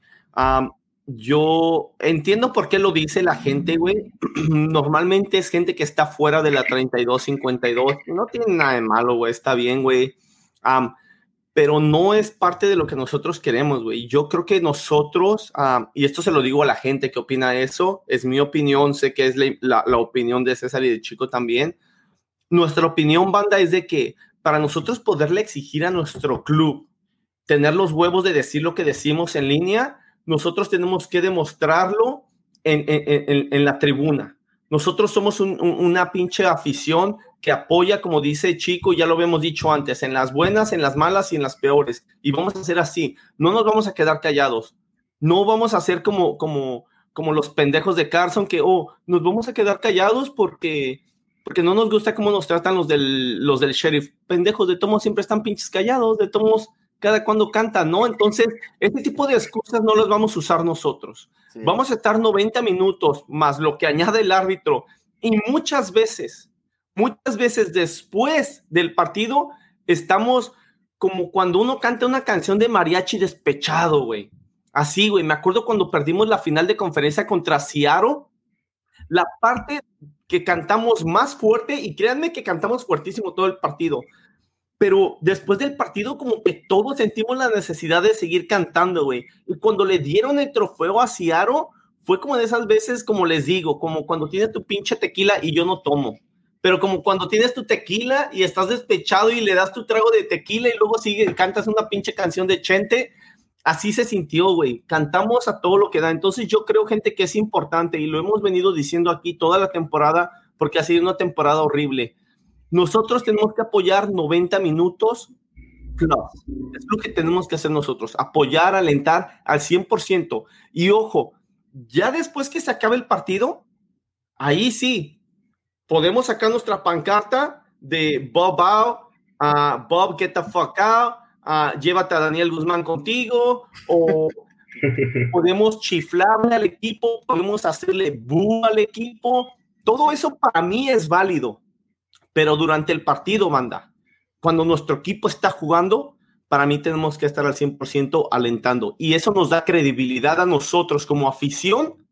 yo entiendo por qué lo dice la gente, güey. Normalmente es gente que está fuera de la 32-52. No tiene nada de malo, güey. Está bien, güey pero no es parte de lo que nosotros queremos, güey. Yo creo que nosotros, ah, y esto se lo digo a la gente que opina eso, es mi opinión, sé que es la, opinión de César y de Chico también. Nuestra opinión, banda, es de que para nosotros poderle exigir a nuestro club tener los huevos de decir lo que decimos en línea, nosotros tenemos que demostrarlo en, en, la tribuna. Nosotros somos una pinche afición que apoya, como dice Chico, ya lo habíamos dicho antes, en las buenas, en las malas y en las peores. Y vamos a hacer así, no nos vamos a quedar callados. No vamos a hacer como, como, como los pendejos de Carson que, oh, nos vamos a quedar callados porque, porque no nos gusta cómo nos tratan los del, los del sheriff. Pendejos, de todos siempre están pinches callados, de todos cada cuando canta, ¿no? Entonces, este tipo de excusas no las vamos a usar nosotros. Vamos a estar 90 minutos más lo que añade el árbitro y muchas veces, muchas veces después del partido, estamos como cuando uno canta una canción de mariachi despechado, güey. Así, güey. Me acuerdo cuando perdimos la final de conferencia contra Ciaro, la parte que cantamos más fuerte, y créanme que cantamos fuertísimo todo el partido, pero después del partido como que todos sentimos la necesidad de seguir cantando, güey. Y cuando le dieron el trofeo a Ciaro, fue como de esas veces, como les digo, como cuando tienes tu pinche tequila y yo no tomo. Pero como cuando tienes tu tequila y estás despechado y le das tu trago de tequila y luego sigue, cantas una pinche canción de Chente, así se sintió, güey. Cantamos a todo lo que da. Entonces yo creo, gente, que es importante y lo hemos venido diciendo aquí toda la temporada porque ha sido una temporada horrible nosotros tenemos que apoyar 90 minutos plus. Es lo que tenemos que hacer nosotros, apoyar, alentar al 100%. Y ojo, ya después que se acabe el partido, ahí sí, podemos sacar nuestra pancarta de Bob out, uh, Bob get the fuck out, uh, llévate a Daniel Guzmán contigo, o podemos chiflarle al equipo, podemos hacerle boo al equipo. Todo eso para mí es válido pero durante el partido, manda, cuando nuestro equipo está jugando, para mí tenemos que estar al 100% alentando. Y eso nos da credibilidad a nosotros como afición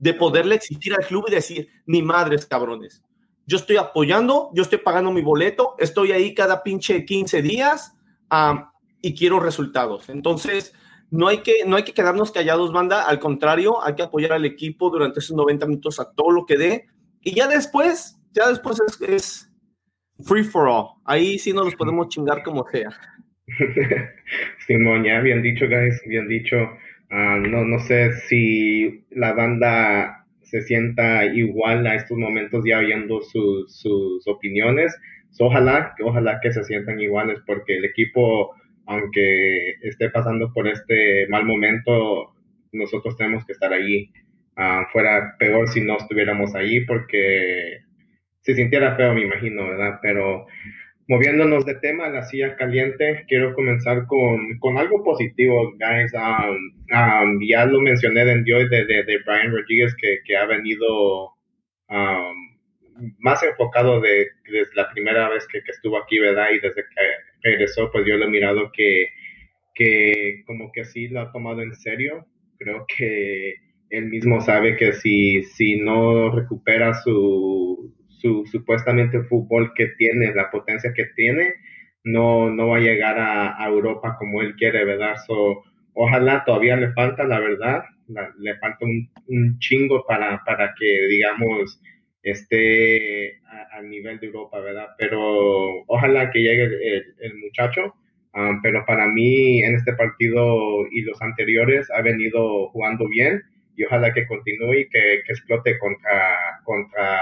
de poderle exigir al club y decir, ni madres, cabrones. Yo estoy apoyando, yo estoy pagando mi boleto, estoy ahí cada pinche 15 días y quiero resultados. Entonces, no hay, que, no hay que quedarnos callados, banda. Al contrario, hay que apoyar al equipo durante esos 90 minutos a todo lo que dé. Y ya después, ya después es free for all. Ahí sí nos los podemos chingar como sea. Simón, ya bien dicho, guys, bien dicho. Ah, no, no sé si la banda se sienta igual a estos momentos ya oyendo sus, sus opiniones. ojalá, ojalá que se sientan iguales porque el equipo, aunque esté pasando por este mal momento, nosotros tenemos que estar ahí. Ah, fuera peor si no estuviéramos ahí porque se sintiera feo, me imagino, ¿verdad? Pero moviéndonos de tema, la silla caliente, quiero comenzar con, con algo positivo, guys. Um, ya lo mencioné de, de, de, de Brian Rodriguez, que, que ha venido um, más enfocado de, desde la primera vez que, que, estuvo aquí, ¿verdad? Y desde que regresó, pues yo lo he mirado que, que como que sí lo ha tomado en serio. Creo que él mismo sabe que si, si no recupera su, su supuestamente fútbol que tiene, la potencia que tiene, no, no va a llegar a, Europa como él quiere, ¿verdad? So, ojalá todavía le falta, la verdad, le falta un, chingo para, para que, digamos, esté al nivel de Europa, ¿verdad? Pero ojalá que llegue el, muchacho. Um, pero para mí en este partido y los anteriores ha venido jugando bien y ojalá que continúe y que, que explote contra, contra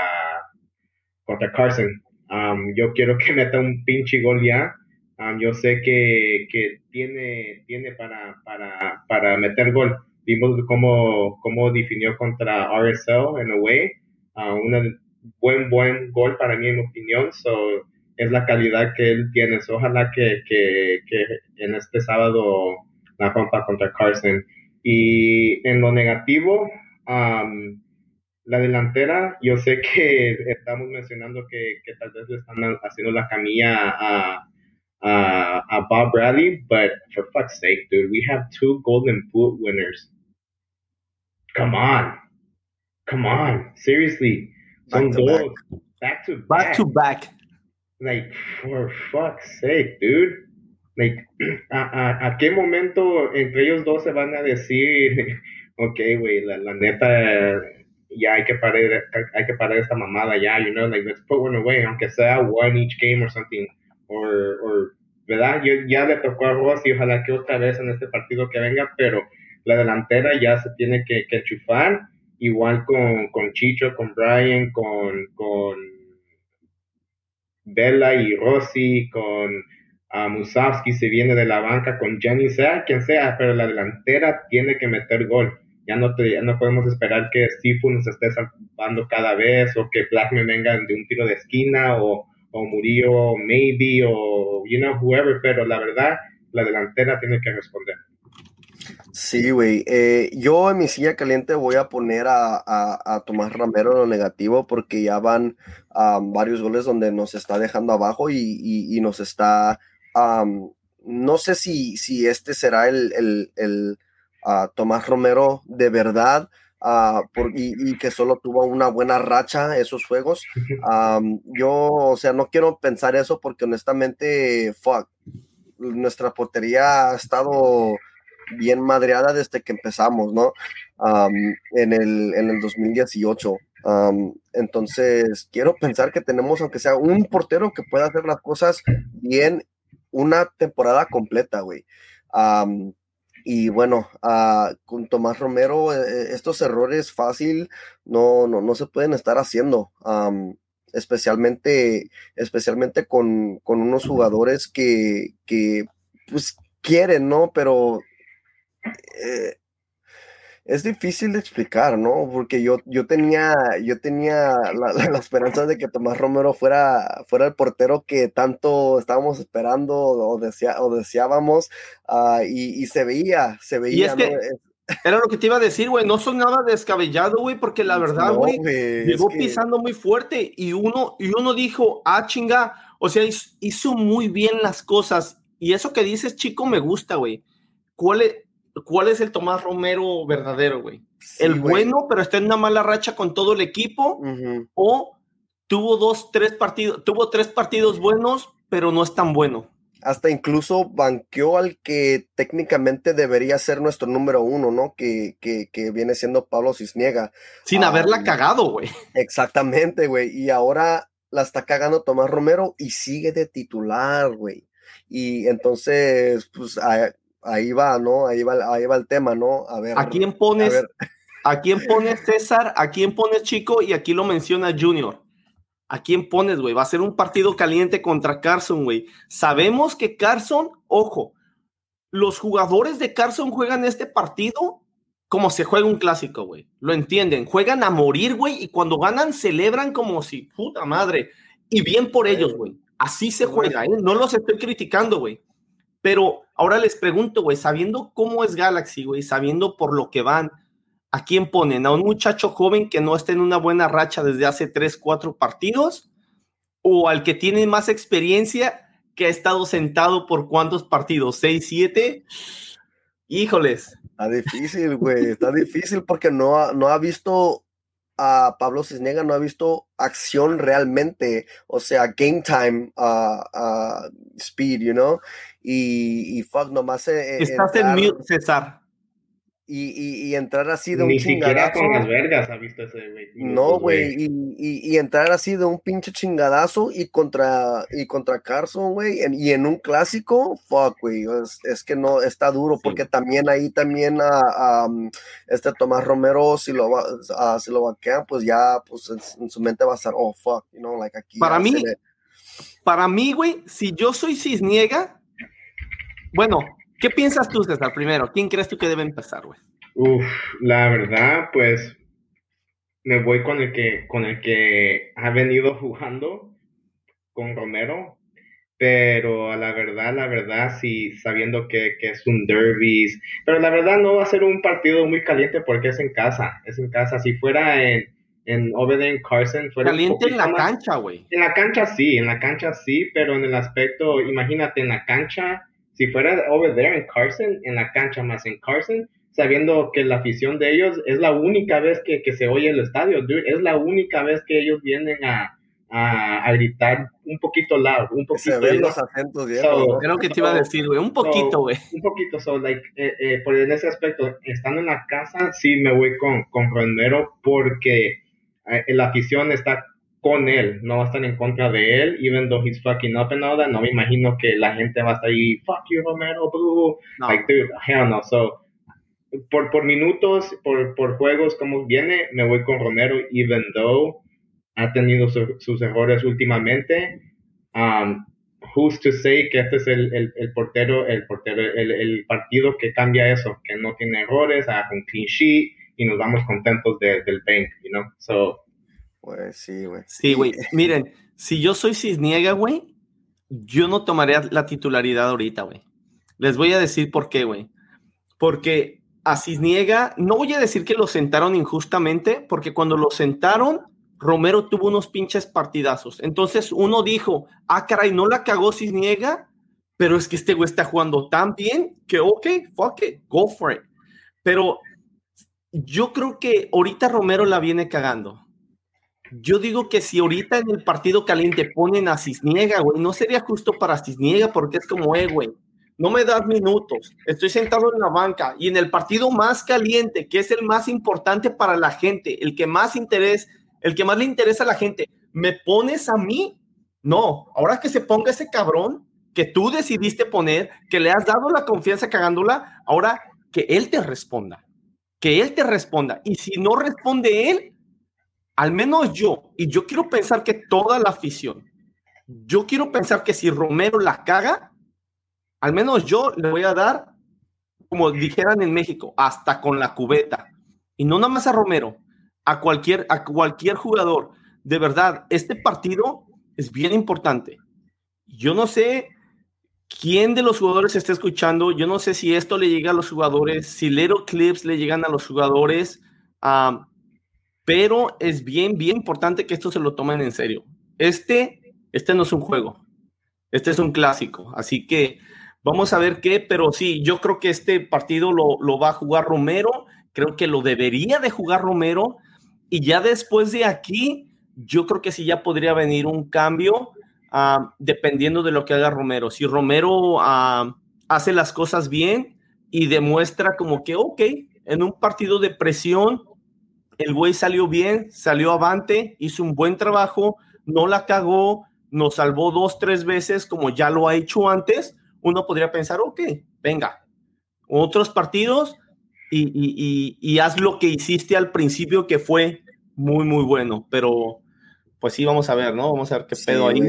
contra Carson. Um, yo quiero que meta un pinche gol ya. Um, yo sé que, que tiene, tiene para, para, para, meter gol. Vimos cómo, cómo definió contra RSL en away. Uh, un buen, buen gol para mí, en mi opinión. So, es la calidad que él tiene. ojalá que, que, que, en este sábado la rompa contra Carson. Y en lo negativo, um, la delantera, yo sé que estamos mencionando que, que tal vez le están haciendo la camilla a, a, a, Bob Bradley, but for fuck's sake, dude, we have two Golden Boot winners. Come on. Come on. Seriously. Son dos. Back. to back. Back to back. Like, for fuck's sake, dude. Like, ¿a, a, a qué momento entre ellos dos se van a decir, ok, güey, la, la neta ya hay que parar, hay que parar esta mamada ya, you know, like let's put one away, aunque sea one each game or something, or, or ¿verdad? Yo, ya le tocó a Ross ojalá que otra vez en este partido que venga, pero la delantera ya se tiene que, que enchufar, igual con, con Chicho, con Brian, con, con Bella y Rossi, con uh, Musavsky se viene de la banca, con Jenny, sea quien sea, pero la delantera tiene que meter gol ya no, te, no podemos esperar que Sifu nos esté salvando cada vez o que Blackman venga de un tiro de esquina o, o Murillo, maybe, o, you know, whoever, pero la verdad, la delantera tiene que responder. Sí, güey. Eh, yo en mi silla caliente voy a poner a, a, Tomás Ramero lo negativo porque ya van varios goles donde nos está dejando abajo y, nos está... no sé si, si este será el ah, Tomás Romero de verdad. Ah, por, y, que solo tuvo una buena racha esos juegos. yo, o sea, no quiero pensar eso porque honestamente, fuck, nuestra portería ha estado bien madreada desde que empezamos, ¿no? en, el, en el 2018. entonces, quiero pensar que tenemos, aunque sea un portero que pueda hacer las cosas bien una temporada completa, güey. Y bueno, uh, con Tomás Romero, eh, estos errores fácil no, no, no, se pueden estar haciendo. especialmente, especialmente con, con unos jugadores que, que pues quieren, ¿no? Pero eh, es difícil de explicar, ¿no? Porque yo, yo tenía, yo tenía la, esperanza de que Tomás Romero fuera, fuera el portero que tanto estábamos esperando o, o deseábamos ah, y, se veía, se veía. era lo que te iba a decir, güey, no son nada descabellado, güey, porque la verdad, güey, llegó pisando muy fuerte y uno, y uno dijo, ah, chinga, o sea, hizo muy bien las cosas y eso que dices, chico, me gusta, güey. ¿Cuál es? ¿Cuál es el Tomás Romero verdadero, güey? ¿El bueno, pero está en una mala racha con todo el equipo? ¿O tuvo dos, tres partidos, tuvo tres partidos buenos, pero no es tan bueno? Hasta incluso banqueó al que técnicamente debería ser nuestro número uno, ¿no? Que, que, viene siendo Pablo Cisniega. Sin haberla cagado, güey. Exactamente, güey. Y ahora la está cagando Tomás Romero y sigue de titular, güey. Y entonces, pues, ahí va, ¿no? Ahí va, ahí va el tema, ¿no? A ver. ¿A quién pones? A, quién pones César? ¿A quién pones Chico? Y aquí lo menciona Junior. ¿A quién pones, güey? Va a ser un partido caliente contra Carson, güey. Sabemos que Carson, ojo, los jugadores de Carson juegan este partido como se juega un clásico, güey. Lo entienden. Juegan a morir, güey, y cuando ganan celebran como si, puta madre. Y bien por ellos, güey. Así se juega, ¿eh? No los estoy criticando, güey. Pero ahora les pregunto, güey, sabiendo cómo es Galaxy, güey, sabiendo por lo que van, ¿a quién ponen? ¿A un muchacho joven que no está en una buena racha desde hace tres, cuatro partidos? ¿O al que tiene más experiencia que ha estado sentado por cuántos partidos? ¿Seis, siete? Híjoles. Está difícil, güey, está difícil porque no ha, no ha visto a Pablo Cisniega no ha visto acción realmente, o sea, game time uh, speed, you know, y, y fuck, nomás. Eh, Estás en mute, César y, y, entrar así de un Ni siquiera con las vergas ha visto ese güey. No, güey, y, y, entrar así de un pinche chingadazo y contra, y contra Carson, güey, y en un clásico, fuck, güey, es, que no, está duro, porque también ahí también a, este Tomás Romero, si lo, a, si lo vaquean, pues ya, pues en, su mente va a estar, oh, fuck, you know, like aquí. Para mí, para mí, güey, si yo soy cisniega, bueno, ¿Qué piensas tú, César, primero? ¿Quién crees tú que debe empezar, güey? Uf, la verdad, pues me voy con el que, con el que ha venido jugando, con Romero, pero a la verdad, la verdad, sí, sabiendo que, que, es un derby, pero la verdad no va a ser un partido muy caliente porque es en casa, es en casa. Si fuera en, en Obeden Carson, fuera caliente en la cancha, güey. En la cancha sí, en la cancha sí, pero en el aspecto, imagínate en la cancha si fuera over there en Carson, en la cancha más en Carson, sabiendo que la afición de ellos es la única vez que, que se oye el estadio, dude, es la única vez que ellos vienen a, a, gritar un poquito loud, un poquito. Se ven los acentos, Creo que te iba a decir, güey, un poquito, güey. un poquito, so, like, eh, eh, por en ese aspecto, estando en la casa, sí me voy con, con Romero porque eh, la afición está con él, no va a estar en contra de él, even though he's fucking up and all that, no me imagino que la gente va a estar ahí, fuck you Romero, boo, like dude, hell no, so, por, por minutos, por, por juegos como viene, me voy con Romero, even though ha tenido sus errores últimamente, um, who's to say que este es el, el, el portero, el portero, el, el, partido que cambia eso, que no tiene errores, haga un clean sheet y nos vamos contentos del bank, you know, so, pues sí, güey. Sí, güey. Miren, si yo soy Cisniega, güey, yo no tomaría la titularidad ahorita, güey. Les voy a decir por qué, güey. Porque a Cisniega, no voy a decir que lo sentaron injustamente, porque cuando lo sentaron, Romero tuvo unos pinches partidazos. Entonces uno dijo, ah, caray, no la cagó Cisniega, pero es que este güey está jugando tan bien que, ok, fuck it, go for it. Pero yo creo que ahorita Romero la viene cagando. Yo digo que si ahorita en el partido caliente ponen a Cisniega, güey, no sería justo para Cisniega porque es como, eh, güey, no me das minutos, estoy sentado en la banca y en el partido más caliente, que es el más importante para la gente, el que más interés, el que más le interesa a la gente, ¿me pones a mí? No, ahora que se ponga ese cabrón que tú decidiste poner, que le has dado la confianza cagándola, ahora que él te responda, que él te responda. Y si no responde él, al menos yo, y yo quiero pensar que toda la afición, yo quiero pensar que si Romero la caga, al menos yo le voy a dar, como dijeran en México, hasta con la cubeta. Y no nada más a Romero, a cualquier, a cualquier jugador. De verdad, este partido es bien importante. Yo no sé quién de los jugadores está escuchando. Yo no sé si esto le llega a los jugadores, si Little Clips le llegan a los jugadores. Pero es bien, bien importante que esto se lo tomen en serio. Este, este no es un juego. Este es un clásico. Así que Vamos a ver qué, pero sí, yo creo que este partido lo, va a jugar Romero, creo que lo debería de jugar Romero, y ya después de aquí, yo creo que sí ya podría venir un cambio, ah, dependiendo de lo que haga Romero. Si Romero ah, hace las cosas bien y demuestra como que, ok, en un partido de presión, el güey salió bien, salió avante, hizo un buen trabajo, no la cagó, nos salvó dos, tres veces como ya lo ha hecho antes uno podría pensar, ok, venga, otros partidos y, haz lo que hiciste al principio que fue muy, muy bueno, pero pues sí, vamos a ver, ¿no? Vamos a ver qué pedo ahí.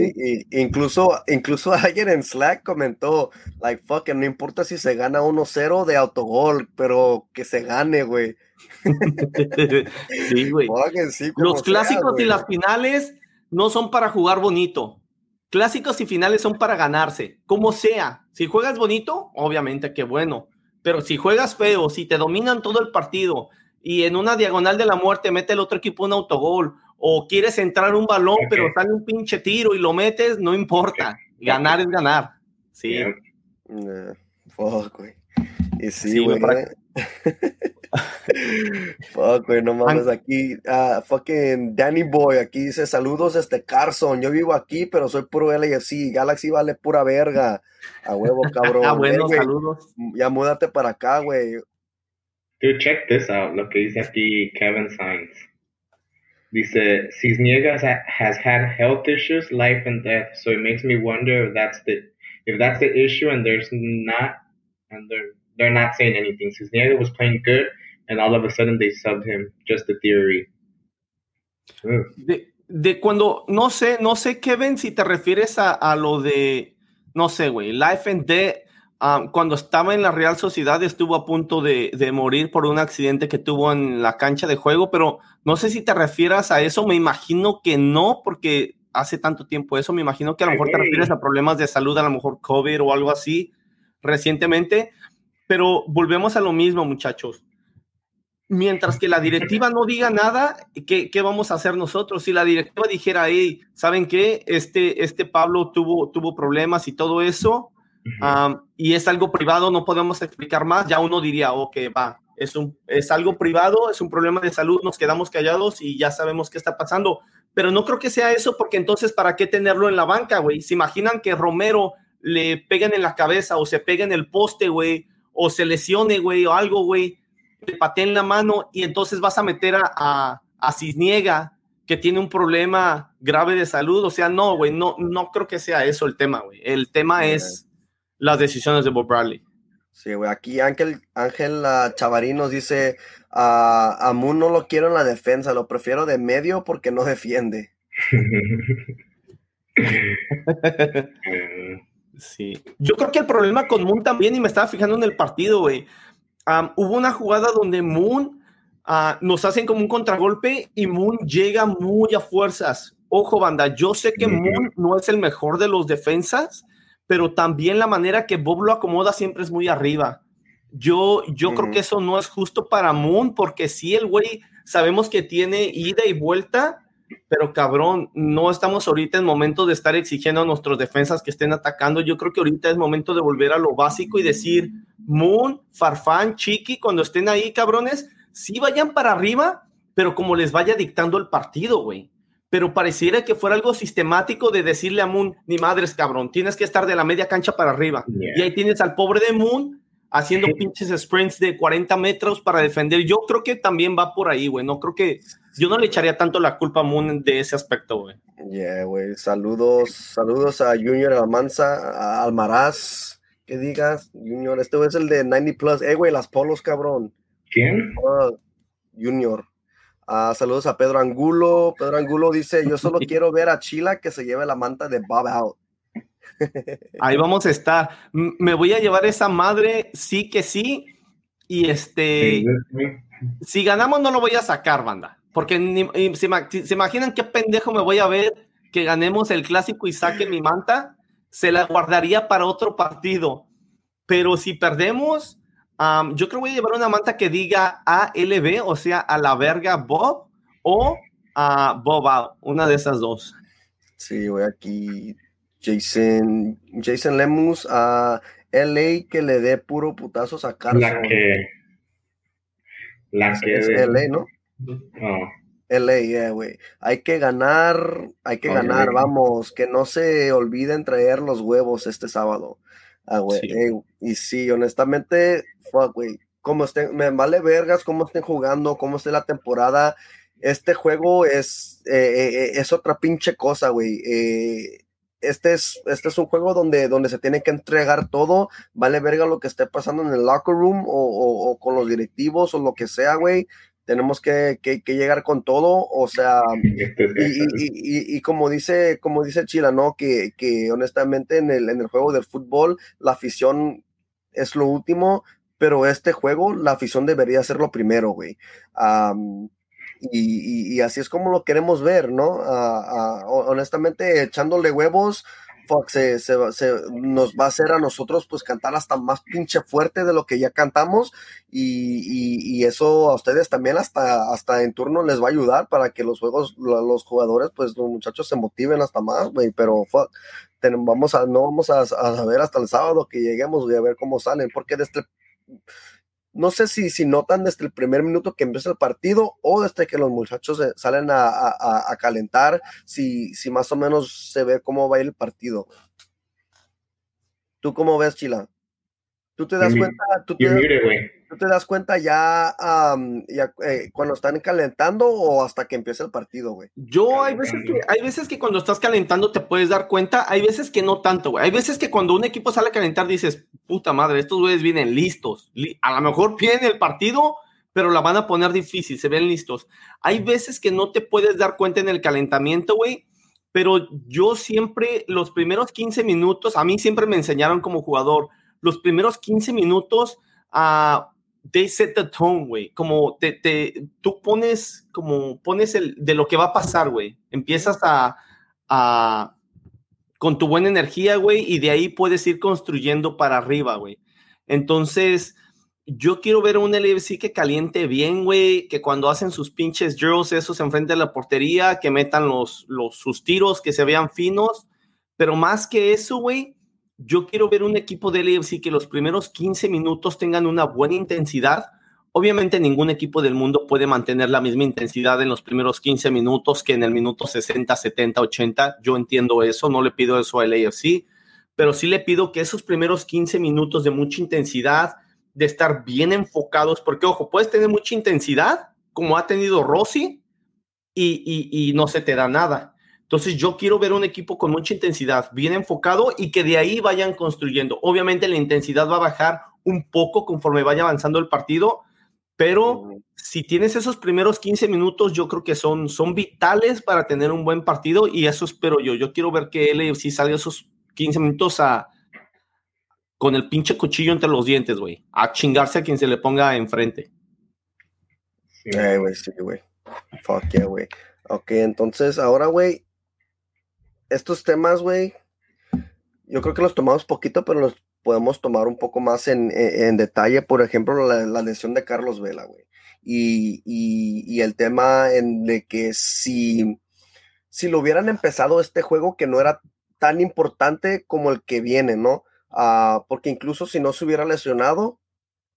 incluso, incluso alguien en Slack comentó, like, fuck, no importa si se gana 1-0 de autogol, pero que se gane, güey. sí, güey. Los clásicos y las finales no son para jugar bonito. Clásicos y finales son para ganarse, como sea. Si juegas bonito, obviamente que bueno. Pero si juegas feo, si te dominan todo el partido y en una diagonal de la muerte mete el otro equipo un autogol o quieres entrar un balón pero sale un pinche tiro y lo metes, no importa. Ganar es ganar. Sí. Y sí, güey. Fuck, güey, no mames, aquí, uh, fucking Danny Boy, aquí dice, saludos este Carson, yo vivo aquí, pero soy puro LFC, Galaxy vale pura verga, a huevo, cabrón. ah, bueno, saludos. Ya múdate para acá, güey. Dude, check this out, lo que dice aquí Kevin Sainz. Dice, Cisniega has had health issues, life and death, so it makes me wonder if that's the, if that's the issue and there's not, and there they're not saying anything. Cisniega was playing good, and all of a sudden they subbed him. Just a theory. De, de, cuando, no sé, no sé, Kevin, si te refieres a, a lo de, no sé, güey, Life and Death, um, cuando estaba en la Real Sociedad estuvo a punto de, de, morir por un accidente que tuvo en la cancha de juego, pero no sé si te refieras a eso, me imagino que no, porque hace tanto tiempo eso, me imagino que a lo mejor te refieres a problemas de salud, a lo mejor COVID o algo así recientemente, pero volvemos a lo mismo, muchachos. Mientras que la directiva no diga nada, ¿qué, ¿qué, vamos a hacer nosotros? Si la directiva dijera, hey, ¿saben qué? Este, este Pablo tuvo, tuvo problemas y todo eso, y es algo privado, no podemos explicar más, ya uno diría, ok, va, es, un, es algo privado, es un problema de salud, nos quedamos callados y ya sabemos qué está pasando. Pero no creo que sea eso, porque entonces, ¿para qué tenerlo en la banca, güey? ¿Se imaginan que Romero le peguen en la cabeza o se pegue en el poste, güey? O se lesione, güey, o algo, güey, le pateen la mano y entonces vas a meter a, a, Cisniega, que tiene un problema grave de salud. O sea, no, güey, no, no creo que sea eso el tema, güey. El tema es las decisiones de Bob Bradley. Sí, güey, aquí Ángel, Ángel uh, Chavarín nos dice, a Moon no lo quiero en la defensa, lo prefiero de medio porque no defiende. Sí. Yo creo que el problema con Moon también, y me estaba fijando en el partido, güey. hubo una jugada donde Moon ah, nos hacen como un contragolpe y Moon llega muy a fuerzas. Ojo, banda, yo sé que Moon no es el mejor de los defensas, pero también la manera que Bob lo acomoda siempre es muy arriba. Yo, yo creo que eso no es justo para Moon, porque si el güey sabemos que tiene ida y vuelta, pero cabrón, no estamos ahorita en momento de estar exigiendo a nuestros defensas que estén atacando. Yo creo que ahorita es momento de volver a lo básico y decir, Moon, Farfán, Chiqui, cuando estén ahí, cabrones, sí vayan para arriba, pero como les vaya dictando el partido, güey. Pero pareciera que fuera algo sistemático de decirle a Moon, ni madres, cabrón, tienes que estar de la media cancha para arriba. Y ahí tienes al pobre de Moon haciendo pinches sprints de 40 metros para defender. Yo creo que también va por ahí, güey. No creo que yo no le echaría tanto la culpa a Moon de ese aspecto, güey. Yeah, güey. Saludos, saludos a Junior Almanza, a Almaraz. Que digas, Junior, este es el de 90 Plus. Eh, güey, las polos, cabrón. ¿Quién? Oh, junior. Ah, saludos a Pedro Angulo. Pedro Angulo dice: Yo solo quiero ver a Chila que se lleve la manta de Bob Out. Ahí vamos a estar. Me voy a llevar esa madre, sí que sí. Y este, si ganamos, no lo voy a sacar, banda. Porque se, se, imaginan qué pendejo me voy a ver que ganemos el clásico y saque mi manta. Se la guardaría para otro partido. Pero si perdemos, yo creo que voy a llevar una manta que diga ALB, o sea, a la verga Bob o a Bob una de esas dos. Sí, voy aquí Jason, Jason Lemus a LA que le dé puro putazo a Carson. La que. La que. Es LA, ¿no? LA, güey. Hay que ganar, hay que ganar, vamos, que no se olviden traer los huevos este sábado. Ah, güey. y sí, honestamente, fuck, güey. Como estén, me vale vergas cómo estén jugando, cómo esté la temporada. Este juego es, eh, eh, eh, es otra pinche cosa, güey. Este es, este es un juego donde, donde se tiene que entregar todo, vale verga lo que esté pasando en el locker room o, con los directivos o lo que sea, güey tenemos que, que, llegar con todo, o sea, y, y, como dice, como dice Chila, ¿no? Que, que honestamente en el, en el juego del fútbol la afición es lo último, pero este juego la afición debería ser lo primero, güey. Y, así es como lo queremos ver, ¿no? Ah, ah, honestamente, echándole huevos, se, se, nos va a hacer a nosotros pues cantar hasta más pinche fuerte de lo que ya cantamos y, y, eso a ustedes también hasta, hasta en turno les va a ayudar para que los juegos, los jugadores, pues los muchachos se motiven hasta más, güey, pero vamos a, no vamos a, a, saber hasta el sábado que lleguemos, a ver cómo salen, porque desde no sé si, si notan desde el primer minuto que empieza el partido o desde que los muchachos salen a, calentar, si, si más o menos se ve cómo va a el partido. ¿Tú cómo ves, Chila? ¿Tú te das cuenta? ¿tú te, te, das cuenta ya, eh, cuando están calentando o hasta que empieza el partido, güey? Yo hay veces, que, hay veces que cuando estás calentando te puedes dar cuenta, hay veces que no tanto, güey. Hay veces que cuando un equipo sale a calentar dices, puta madre, estos güeyes vienen listos. A lo mejor viene el partido, pero la van a poner difícil, se ven listos. Hay veces que no te puedes dar cuenta en el calentamiento, güey, pero yo siempre, los primeros 15 minutos, a mí siempre me enseñaron como jugador, los primeros 15 minutos, uh, they set the tone, güey. Como te, tú pones, como pones el, de lo que va a pasar, güey. Empiezas a, a, con tu buena energía, güey, y de ahí puedes ir construyendo para arriba, güey. Entonces, yo quiero ver un LFC que caliente bien, güey, que cuando hacen sus pinches drills, esos enfrente de la portería, que metan los, los, sus tiros, que se vean finos. Pero más que eso, güey, yo quiero ver un equipo del AFC que los primeros 15 minutos tengan una buena intensidad. Obviamente ningún equipo del mundo puede mantener la misma intensidad en los primeros 15 minutos que en el minuto 60, 70, 80. Yo entiendo eso, no le pido eso al AFC, pero sí le pido que esos primeros 15 minutos de mucha intensidad, de estar bien enfocados, porque ojo, puedes tener mucha intensidad, como ha tenido Rossi, y, y no se te da nada entonces yo quiero ver un equipo con mucha intensidad, bien enfocado y que de ahí vayan construyendo. Obviamente la intensidad va a bajar un poco conforme vaya avanzando el partido, pero si tienes esos primeros 15 minutos, yo creo que son, son vitales para tener un buen partido y eso espero yo. Yo quiero ver que él si salga esos 15 minutos a con el pinche cuchillo entre los dientes, güey, a chingarse a quien se le ponga enfrente. Sí, güey, sí, güey. Fuck yeah, güey. Ok, entonces ahora, güey, estos temas, güey, yo creo que los tomamos poquito, pero los podemos tomar un poco más en, detalle. Por ejemplo, la, lesión de Carlos Vela, güey. Y, el tema en de que si, si lo hubieran empezado este juego que no era tan importante como el que viene, ¿no? Ah, porque incluso si no se hubiera lesionado,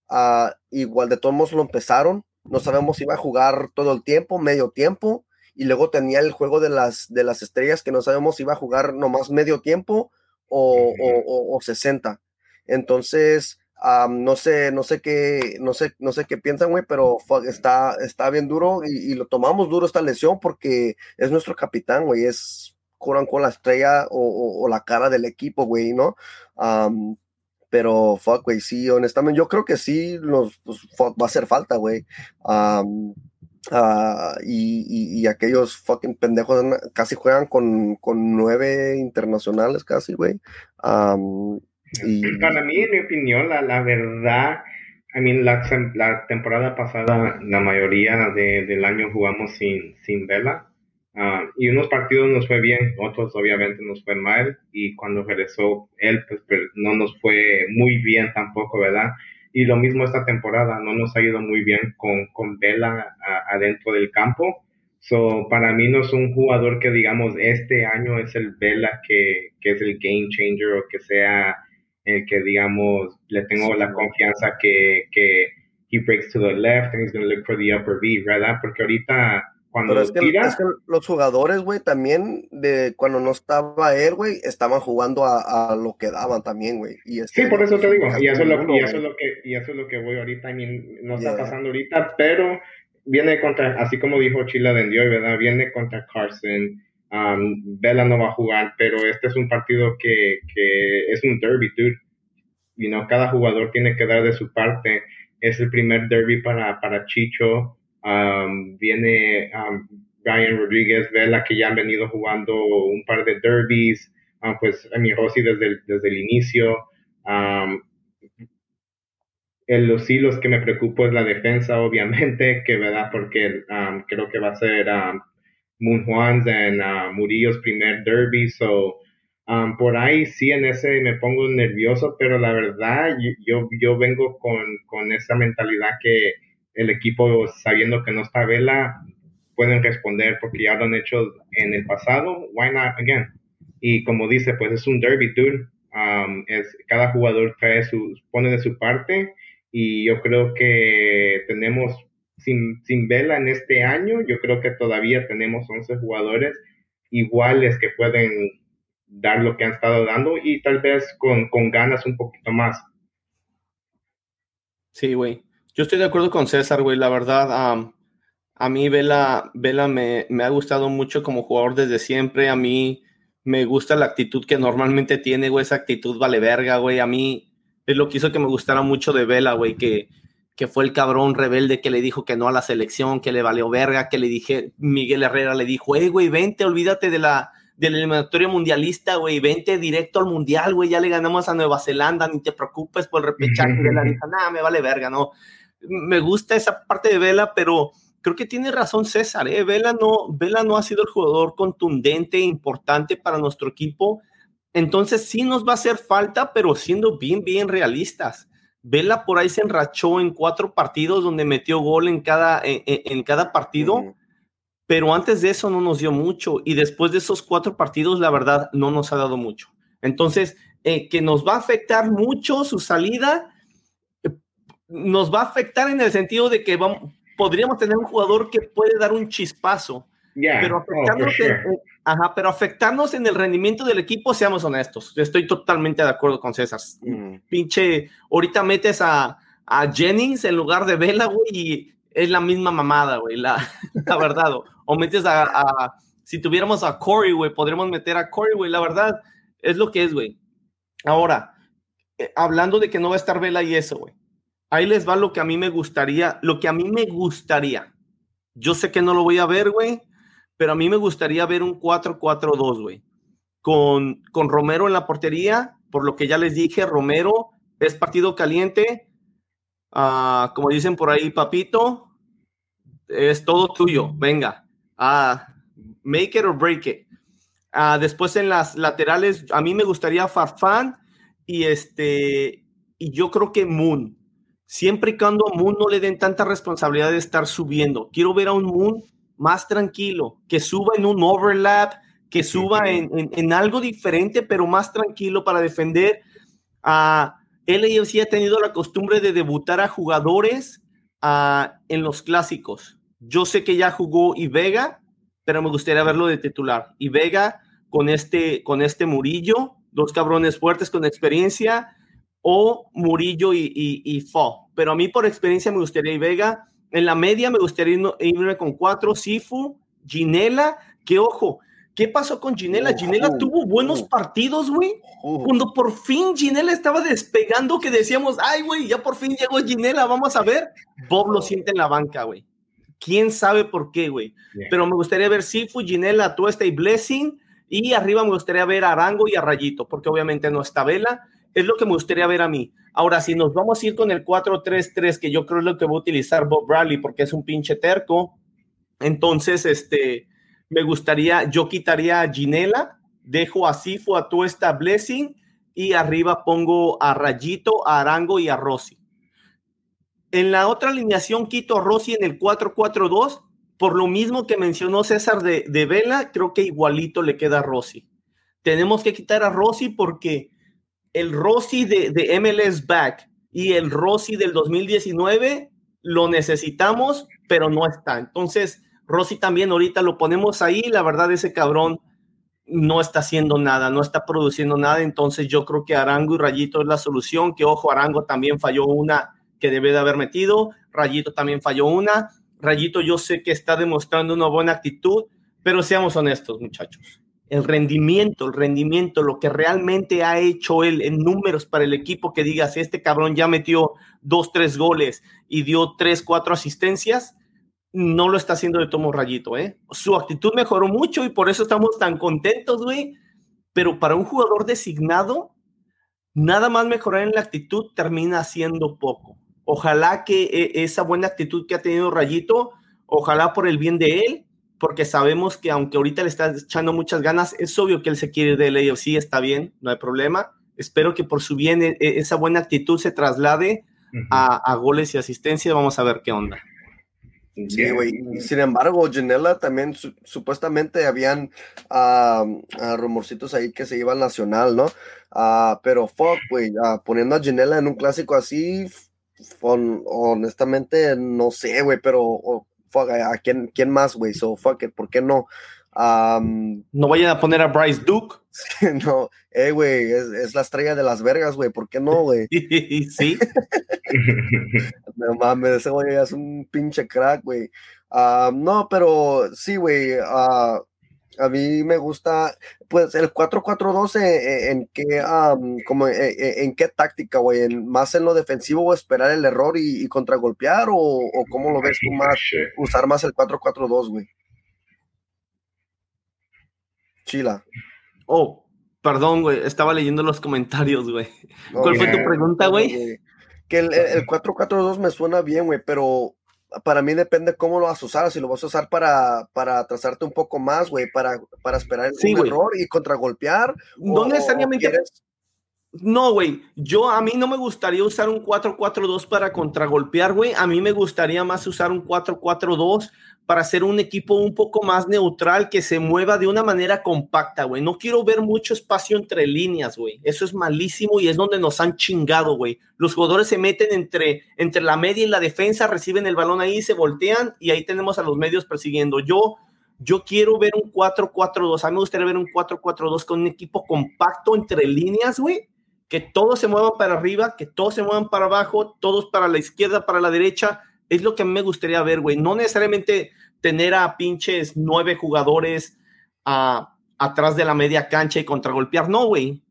ah, igual de todos modos lo empezaron. No sabemos si iba a jugar todo el tiempo, medio tiempo, y luego tenía el juego de las, de las estrellas que no sabemos si iba a jugar nomás medio tiempo o, o, 60. Entonces, no sé, no sé qué, no sé, no sé qué piensan, güey, pero está, está bien duro y, lo tomamos duro esta lesión porque es nuestro capitán, güey, es curan con la estrella o, la cara del equipo, güey, ¿no? pero fuck, güey, sí, honestamente, yo creo que sí nos pues, va a hacer falta, güey. Ah, y, aquellos fucking pendejos casi juegan con, nueve internacionales, casi, güey. y... Para mí, en mi opinión, la, la verdad, a mí la, la, temporada pasada, la mayoría del año jugamos sin, sin vela. Ah, y unos partidos nos fue bien, otros obviamente nos fue mal. Y cuando regresó él, pues, pues no nos fue muy bien tampoco, ¿verdad? Y lo mismo esta temporada, no nos ha ido muy bien con, con Vela adentro del campo. So, para mí no es un jugador que digamos este año es el Vela que, que es el game changer o que sea el que digamos le tengo la confianza que, que he breaks to the left and he's going to look for the upper V, ¿verdad? Porque ahorita cuando es que, los jugadores, güey, también de cuando no estaba él, güey, estaban jugando a, lo que daban también, güey. Y sí, por eso te digo, y eso, es lo, y eso, es lo, que, y eso es lo que voy ahorita, no está pasando ahorita, pero viene contra, así como dijo Chila de hoy, ¿verdad? Viene contra Carson, um, Vela no va a jugar, pero este es un partido que, que es un derby, dude. You know, cada jugador tiene que dar de su parte. Es el primer derby para, para Chicho Um, viene um, Ryan Rodríguez, Vela, que ya han venido jugando un par de derbies, um, pues a mi Rossi desde el, desde el inicio. Um, en los hilos que me preocupo es la defensa, obviamente, que verdad, porque creo que va a ser Moon Juan's en uh, Murillo's primer derby, so por ahí sí en ese me pongo nervioso, pero la verdad yo, yo vengo con, con esa mentalidad que el equipo sabiendo que no está Vela pueden responder porque ya lo han hecho en el pasado, why not again? Y como dice, pues es un derby dude, um, es, cada jugador trae su, pone de su parte y yo creo que tenemos sin, sin Vela en este año, yo creo que todavía tenemos 11 jugadores iguales que pueden dar lo que han estado dando y tal vez con, con ganas un poquito más. Sí, güey. Yo estoy de acuerdo con César, güey. La verdad, a mí Vela, Vela me, me, ha gustado mucho como jugador desde siempre. A mí me gusta la actitud que normalmente tiene, güey. Esa actitud vale verga, güey. A mí es lo que hizo que me gustara mucho de Vela, güey. Que, que fue el cabrón rebelde que le dijo que no a la selección, que le valió verga, que le dije, Miguel Herrera le dijo, hey, güey, vente, olvídate de la, del eliminatorio mundialista, güey, vente directo al mundial, güey, ya le ganamos a Nueva Zelanda, ni te preocupes por el repechaje de la dijo, nada, me vale verga, no me gusta esa parte de Vela, pero creo que tiene razón César, ¿eh? Vela no, Vela no ha sido el jugador contundente e importante para nuestro equipo. Entonces sí nos va a hacer falta, pero siendo bien, bien realistas. Vela por ahí se enrachó en cuatro partidos donde metió gol en cada, en, cada partido, pero antes de eso no nos dio mucho y después de esos cuatro partidos, la verdad, no nos ha dado mucho. Entonces, eh, que nos va a afectar mucho su salida, nos va a afectar en el sentido de que vamos, podríamos tener un jugador que puede dar un chispazo, pero, oh, afectarnos en, ajá, pero afectarnos en el rendimiento del equipo, seamos honestos. Estoy totalmente de acuerdo con César. Mm. Pinche, ahorita metes a, a, Jennings en lugar de Vela, güey, y es la misma mamada, güey, la, la verdad. O, metes a, a, si tuviéramos a Corey, güey, podríamos meter a Corey, güey, la verdad, es lo que es, güey. Ahora, eh, hablando de que no va a estar Vela y eso, güey ahí les va lo que a mí me gustaría, lo que a mí me gustaría. Yo sé que no lo voy a ver, güey, pero a mí me gustaría ver un 4-4-2, güey. Con, con Romero en la portería, por lo que ya les dije, Romero es partido caliente. Ah, como dicen por ahí, papito, es todo tuyo. Venga, ah, make it or break it. Ah, después en las laterales, a mí me gustaría Farfán y este, y yo creo que Moon. Siempre y cuando a Moon no le den tanta responsabilidad de estar subiendo. Quiero ver a un Moon más tranquilo, que suba en un overlap, que suba en, algo diferente, pero más tranquilo para defender. a uh, sí ha tenido la costumbre de debutar a jugadores ah, en los clásicos. Yo sé que ya jugó y Vega, pero me gustaría verlo de titular. Y Vega con este, con este Murillo, dos cabrones fuertes con experiencia, o Murillo y, y, Fo. Pero a mí por experiencia me gustaría y Vega. En la media me gustaría irme con cuatro, Sifu, Ginela, que ojo, ¿Qué pasó con Ginela? Ginela tuvo buenos partidos, güey. Cuando por fin Ginela estaba despegando, que decíamos, ay, güey, ya por fin llegó Ginela, vamos a ver. Bob lo siente en la banca, güey. ¿Quién sabe por qué, güey? Pero me gustaría ver Sifu, Ginela, Tuesta y Blessing. Y arriba me gustaría ver a Arango y a Rayito, porque obviamente no está Vela. Es lo que me gustaría ver a mí. Ahora, si nos vamos a ir con el 4-3-3, que yo creo es lo que va a utilizar Bob Bradley, porque es un pinche terco, entonces, este, me gustaría, yo quitaría a Ginela, dejo a Sifu, a Tuesta, Blessing, y arriba pongo a Rayito, a Arango y a Rossi. En la otra alineación quito a Rossi en el 4-4-2 por lo mismo que mencionó César de, Vela, creo que igualito le queda a Rossi. Tenemos que quitar a Rossi porque el Rossi de, MLS Back y el Rossi del 2019 lo necesitamos, pero no está. Entonces, Rossi también ahorita lo ponemos ahí. La verdad, ese cabrón no está haciendo nada, no está produciendo nada. Entonces, yo creo que Arango y Rayito es la solución. Que ojo, Arango también falló una que debe de haber metido. Rayito también falló una. Rayito yo sé que está demostrando una buena actitud, pero seamos honestos, muchachos. El rendimiento, el rendimiento, lo que realmente ha hecho él en números para el equipo, que digas, este cabrón ya metió dos, tres goles y dio tres, cuatro asistencias, no lo está haciendo de tomo Rayito, ¿eh? Su actitud mejoró mucho y por eso estamos tan contentos, güey. Pero para un jugador designado, nada más mejorar en la actitud termina siendo poco. Ojalá que e, esa buena actitud que ha tenido Rayito, ojalá por el bien de él, porque sabemos que aunque ahorita le está echando muchas ganas, es obvio que él se quiere ir del AFC, está bien, no hay problema. Espero que por su bien e, e, esa buena actitud se traslade a, goles y asistencia. Vamos a ver qué onda. Sí, güey. Sin embargo, Janela también supuestamente habían uh, rumorcitos ahí que se iba al nacional, ¿no? Uh, pero fuck, güey, poniendo a Janela en un clásico así, honestamente, no sé, güey, pero ¿a quién, quién más, güey? So, fuck it, ¿por qué no? no vayan a poner a Bryce Duke. no, eh, güey, es, la estrella de las vergas, güey, ¿por qué no, güey? sí. no mames, ese güey es un pinche crack, güey. no, pero sí, güey, uh, a mí me gusta, pues el 4-4-2 eh, eh, en, qué, como, eh, en qué táctica, güey, más en lo defensivo o esperar el error y, contragolpear o, o, cómo lo ves tú más, usar más el 4-4-2, güey. Chila. Oh, perdón, güey, estaba leyendo los comentarios, güey. ¿Cuál fue tu pregunta, güey? Que el, el 4-4-2 me suena bien, güey, pero para mí depende cómo lo vas a usar, si lo vas a usar para, para trazarte un poco más, güey, para, para esperar el error y contragolpear. No necesariamente. No, güey, yo a mí no me gustaría usar un 4-4-2 para contragolpear, güey. A mí me gustaría más usar un 4-4-2 para hacer un equipo un poco más neutral que se mueva de una manera compacta, güey. No quiero ver mucho espacio entre líneas, güey. Eso es malísimo y es donde nos han chingado, güey. Los jugadores se meten entre, entre la media y la defensa, reciben el balón ahí, se voltean y ahí tenemos a los medios persiguiendo. Yo, yo quiero ver un 4-4-2. A mí me gustaría ver un 4-4-2 con un equipo compacto entre líneas, güey. Que todos se muevan para arriba, que todos se muevan para abajo, todos para la izquierda, para la derecha es lo que a mí me gustaría ver, güey. No necesariamente tener a pinches nueve jugadores atrás de la media cancha y contragolpear. No, güey.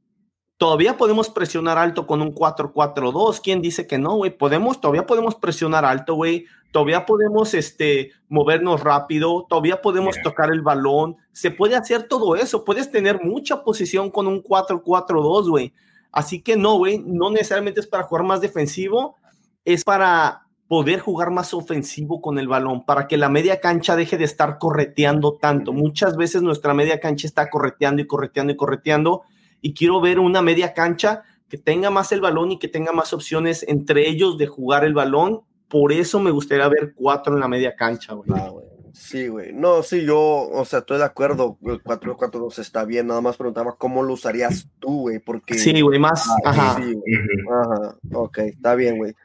Todavía podemos presionar alto con un 4-4-2. ¿Quién dice que no, güey? Podemos, todavía podemos presionar alto, güey. Todavía podemos este, movernos rápido. Todavía podemos tocar el balón. Se puede hacer todo eso. Puedes tener mucha posición con un 4-4-2, güey. Así que no, güey. No necesariamente es para jugar más defensivo. Es para poder jugar más ofensivo con el balón, para que la media cancha deje de estar correteando tanto. Muchas veces nuestra media cancha está correteando y correteando y correteando, y quiero ver una media cancha que tenga más el balón y que tenga más opciones entre ellos de jugar el balón. Por eso me gustaría ver cuatro en la media cancha, güey. Ah, Sí, güey. No, sí, yo, o sea, estoy de acuerdo. El 4-4-2 está bien. Nada más preguntaba cómo lo usarías tú, güey. Porque. Sí, güey, más. Ah, ajá. Sí, ajá. Ok, está bien, güey.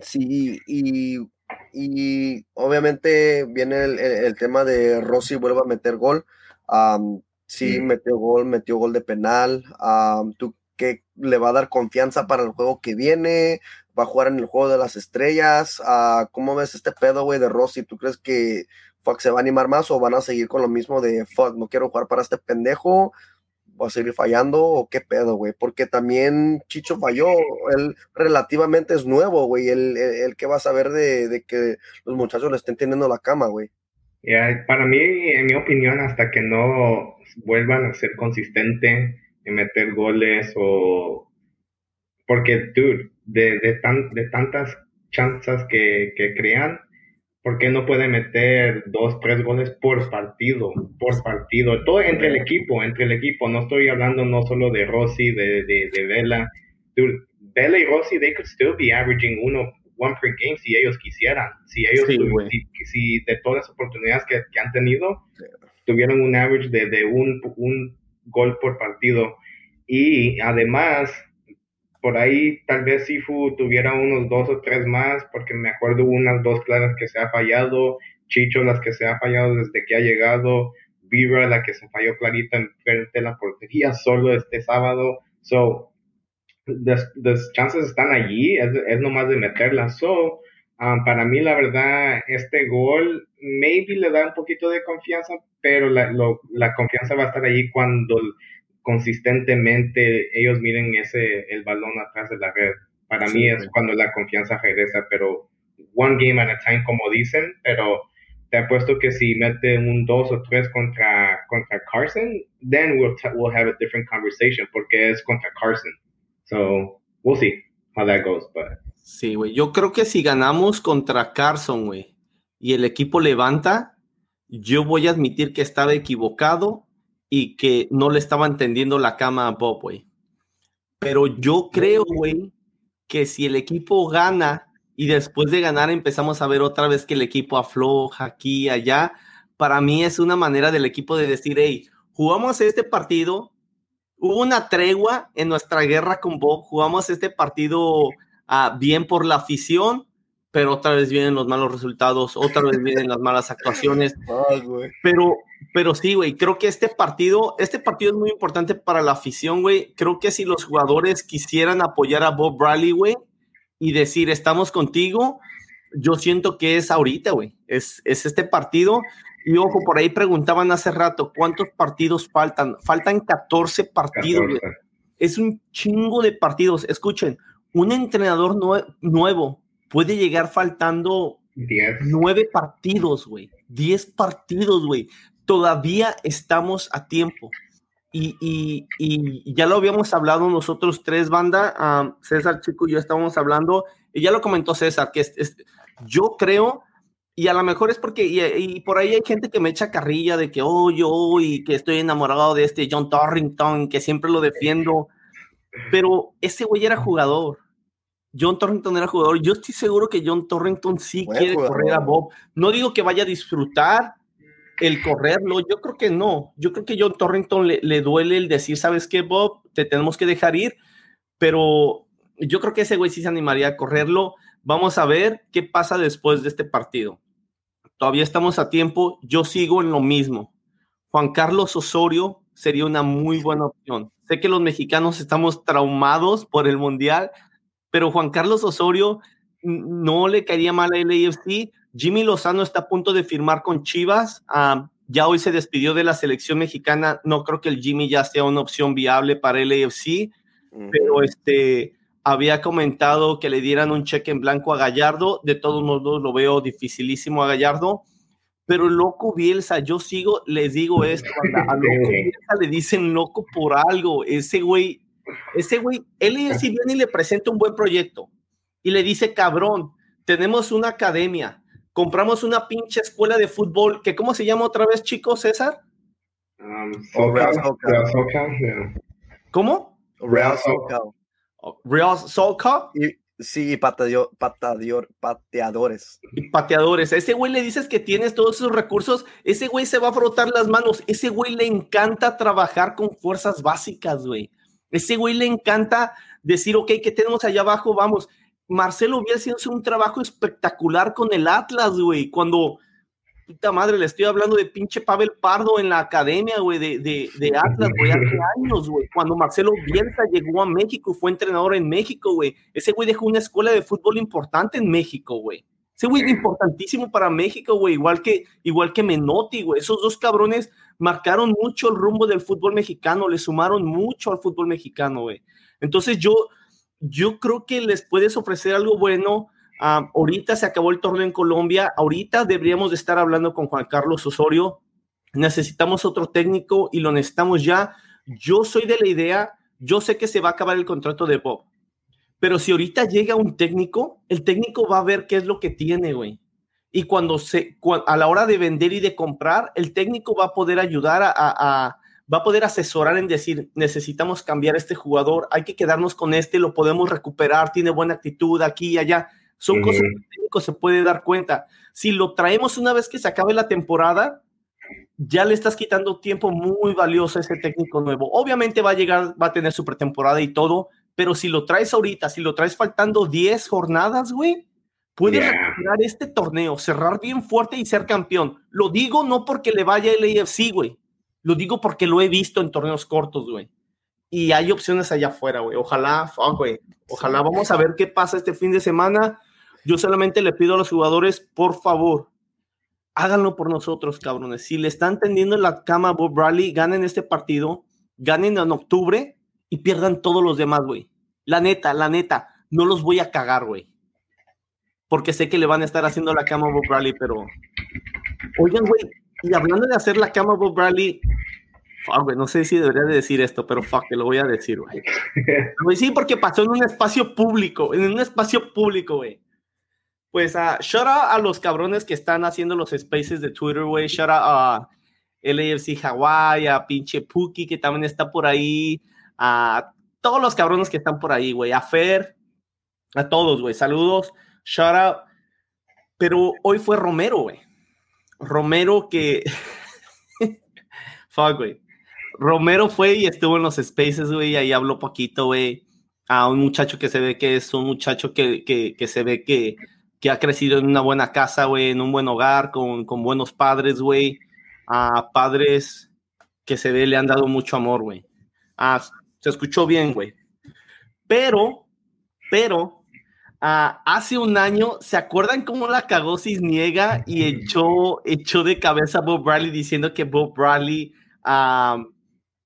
sí, y, y, obviamente viene el, tema de Rossi vuelve a meter gol. sí, metió gol, metió gol de penal. ¿Tú qué le va a dar confianza para el juego que viene? Va a jugar en el juego de las estrellas. Uh, ¿Cómo ves este pedo, güey, de Rossi? ¿Tú crees que fuck, se va a animar más o van a seguir con lo mismo de fuck, no quiero jugar para este pendejo? ¿Va a seguir fallando o qué pedo, güey? Porque también Chicho falló, él relativamente es nuevo, güey. El, el, que va a saber de, de, que los muchachos le estén teniendo la cama, güey. para mí, en mi opinión, hasta que no vuelvan a ser consistentes en meter goles o porque, dude, de, de, tan, de tantas chances que, que crean, ¿por qué no puede meter dos, tres goles por partido? Por partido. Todo entre el equipo, entre el equipo. No estoy hablando no solo de Rossi, de, de, de Vela. Dude, Vela y Rossi, they could still be averaging uno, one per game si ellos quisieran. Si ellos, si, de todas las oportunidades que, que han tenido, tuvieron un average de, de un, un gol por partido. Y además, por ahí tal vez Sifu tuviera unos dos o tres más, porque me acuerdo unas dos claras que se ha fallado, Chicho las que se ha fallado desde que ha llegado, Vibra la que se falló clarita en frente de la portería solo este sábado. So, las chances están allí, es, es nomás de meterlas. So, um, para mí la verdad, este gol maybe le da un poquito de confianza, pero la, la confianza va a estar allí cuando consistentemente ellos miren ese el balón atrás de la red. Para mí es cuando la confianza regresa, pero one game at a time, como dicen, pero te apuesto que si mete un 2 o 3 contra, contra Carson, then we'll, we'll have a different conversation, porque es contra Carson. So, we'll see how that goes. But. Sí, güey. Yo creo que si ganamos contra Carson, güey, y el equipo levanta, yo voy a admitir que estaba equivocado y que no le estaba entendiendo la cama a Bob, güey. Pero yo creo, güey, que si el equipo gana y después de ganar empezamos a ver otra vez que el equipo afloja aquí y allá, para mí es una manera del equipo de decir, hey, jugamos este partido, hubo una tregua en nuestra guerra con Bob, jugamos este partido ah, bien por la afición, pero otra vez vienen los malos resultados, otra vez vienen las malas actuaciones. pero, pero sí, güey, creo que este partido, este partido es muy importante para la afición, güey. Creo que si los jugadores quisieran apoyar a Bob Bradley, güey, y decir, estamos contigo, yo siento que es ahorita, güey. Es, es este partido. Y ojo, por ahí preguntaban hace rato, ¿cuántos partidos faltan? Faltan 14 partidos. Es un chingo de partidos. Escuchen, un entrenador nuevo puede llegar faltando nueve partidos, güey. Diez partidos, güey. Todavía estamos a tiempo. Y, ya lo habíamos hablado nosotros tres, banda. César Chico y yo estábamos hablando. Y ya lo comentó César, que es, yo creo, y a lo mejor es porque, y, por ahí hay gente que me echa carrilla de que, oh, yo, y que estoy enamorado de este John Torrington, que siempre lo defiendo. Pero ese güey era jugador John Torrington era jugador. Yo estoy seguro que John Torrington sí quiere correr a Bob. No digo que vaya a disfrutar el correrlo, yo creo que no. Yo creo que John Torrington le, duele el decir, ¿sabes qué, Bob? Te tenemos que dejar ir, pero yo creo que ese güey sí se animaría a correrlo. Vamos a ver qué pasa después de este partido. Todavía estamos a tiempo. Yo sigo en lo mismo. Juan Carlos Osorio sería una muy buena opción. Sé que los mexicanos estamos traumados por el Mundial, pero Juan Carlos Osorio no le caería mal a LAFC. Jimmy Lozano está a punto de firmar con Chivas. Ah, ya hoy se despidió de la selección mexicana. No creo que el Jimmy ya sea una opción viable para LAFC, pero este había comentado que le dieran un cheque en blanco a Gallardo. De todos modos, lo veo dificilísimo a Gallardo. Pero loco Bielsa, yo sigo, les digo esto, a loco Bielsa le dicen loco por algo. Ese güey ese güey, él si viene y le presenta un buen proyecto y le dice cabrón, tenemos una academia, compramos una pinche escuela de fútbol, que ¿cómo se llama otra vez, chicos, César? Um, Real yeah. ¿Cómo? Real. Socal. Real Soccer Y, sí, y pateador, pateador, pateadores. y pateadores. A ese güey le dices que tienes todos esos recursos, ese güey se va a frotar las manos. Ese güey le encanta trabajar con fuerzas básicas, güey. Ese güey le encanta decir, ok, ¿qué tenemos allá abajo? Vamos. Marcelo Bielsa hizo un trabajo espectacular con el Atlas, güey. Cuando, puta madre, le estoy hablando de pinche Pavel Pardo en la academia, güey, de, de, de Atlas, güey, hace años, güey. Cuando Marcelo Bielsa llegó a México y fue entrenador en México, güey. Ese güey dejó una escuela de fútbol importante en México, güey. Ese güey es importantísimo para México, güey, igual que, igual que Menotti, güey. Esos dos cabrones marcaron mucho el rumbo del fútbol mexicano, le sumaron mucho al fútbol mexicano, güey. Entonces yo, yo creo que les puedes ofrecer algo bueno. Ah, ahorita se acabó el torneo en Colombia, ahorita deberíamos de estar hablando con Juan Carlos Osorio. Necesitamos otro técnico y lo necesitamos ya. Yo soy de la idea, yo sé que se va a acabar el contrato de Bob, pero si ahorita llega un técnico, el técnico va a ver qué es lo que tiene, güey. Y cuando se, a la hora de vender y de comprar, el técnico va a poder ayudar a- a- va a poder asesorar en decir, necesitamos cambiar a este jugador, hay que quedarnos con este, lo podemos recuperar, tiene buena actitud aquí y allá. Son cosas que el técnico se puede dar cuenta. Si lo traemos una vez que se acabe la temporada, ya le estás quitando tiempo muy valioso a ese técnico nuevo. Obviamente va a llegar, va a tener su pretemporada y todo, pero si lo traes ahorita, si lo traes faltando 10 jornadas, güey, puedes Yeah. recuperar este torneo, cerrar bien fuerte y ser campeón. Lo digo no porque le vaya el AFC, güey. Lo digo porque lo he visto en torneos cortos, güey. Y hay opciones allá afuera, güey. Ojalá, fuck, güey. Ojalá vamos a ver qué pasa este fin de semana. Yo solamente le pido a los jugadores, por favor, háganlo por nosotros, cabrones. Si le están tendiendo la cama a Bob Bradley, ganen este partido, ganen en octubre y pierdan todos los demás, güey. La neta, la neta, no los voy a cagar, güey. Porque sé que le van a estar haciendo la cama a Bob Bradley, pero. Oigan, güey, y hablando de hacer la cama a Bob Bradley, no sé si debería de decir esto, pero fuck, lo voy a decir, güey. Güey, sí, porque pasó en un espacio público, en un espacio público, güey. Pues, uh, shout out a los cabrones que están haciendo los spaces de Twitter, güey. Shout out a LAFC Hawaii, a pinche Puki, que también está por ahí. A todos los cabrones que están por ahí, güey. A Fer, a todos, güey. Saludos. Shout out. Pero hoy fue Romero, güey. Romero que. Fuck, güey. Romero fue y estuvo en los spaces, güey. Ahí habló poquito, güey. A un muchacho que se ve que es un muchacho que, que, que se ve que, que ha crecido en una buena casa, güey, en un buen hogar, con, con buenos padres, güey. A padres que se ve le han dado mucho amor, güey. Ah, se escuchó bien, güey. Pero, pero, ah, hace un año, ¿se acuerdan cómo la cagó Cisniega y echó, echó de cabeza a Bob Bradley diciendo que Bob Bradley, ah,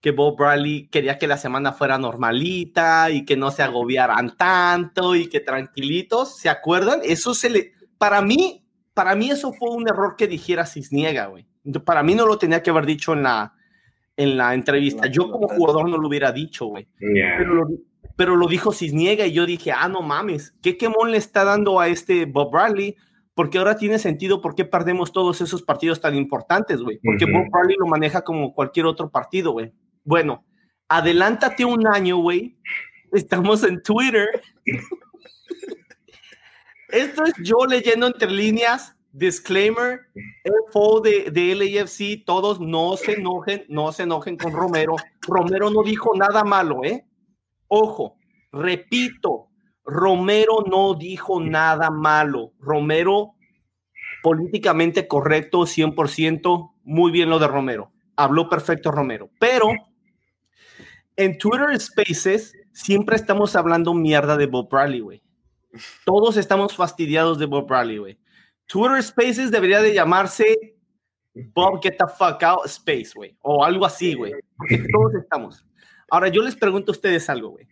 que Bob Bradley quería que la semana fuera normalita y que no se agobiaran tanto y que tranquilitos? ¿Se acuerdan? Eso se le, para mí, para mí eso fue un error que dijera Cisniega, güey. Para mí no lo tenía que haber dicho en la, en la entrevista. Yo como jugador no lo hubiera dicho, güey. Yeah. Pero lo, pero lo dijo Cisniega y yo dije, ah, no mames, ¿qué quemón le está dando a este Bob Bradley? Porque ahora tiene sentido por qué perdemos todos esos partidos tan importantes, güey. Porque. Bob Bradley lo maneja como cualquier otro partido, güey. Bueno, adelántate un año, güey. Estamos en Twitter. Esto es yo leyendo entre líneas. Disclaimer, FO de, de LAFC, todos no se enojen, no se enojen con Romero. Romero no dijo nada malo, ¿eh? Ojo, repito, Romero no dijo nada malo. Romero, políticamente correcto, 100%, muy bien lo de Romero. Habló perfecto Romero. Pero en Twitter Spaces siempre estamos hablando mierda de Bob Bradley, güey. Todos estamos fastidiados de Bob Bradley, güey. Twitter Spaces debería de llamarse Bob Get the Fuck Out Space, güey. O algo así, güey. Todos estamos. Ahora, yo les pregunto a ustedes algo, güey.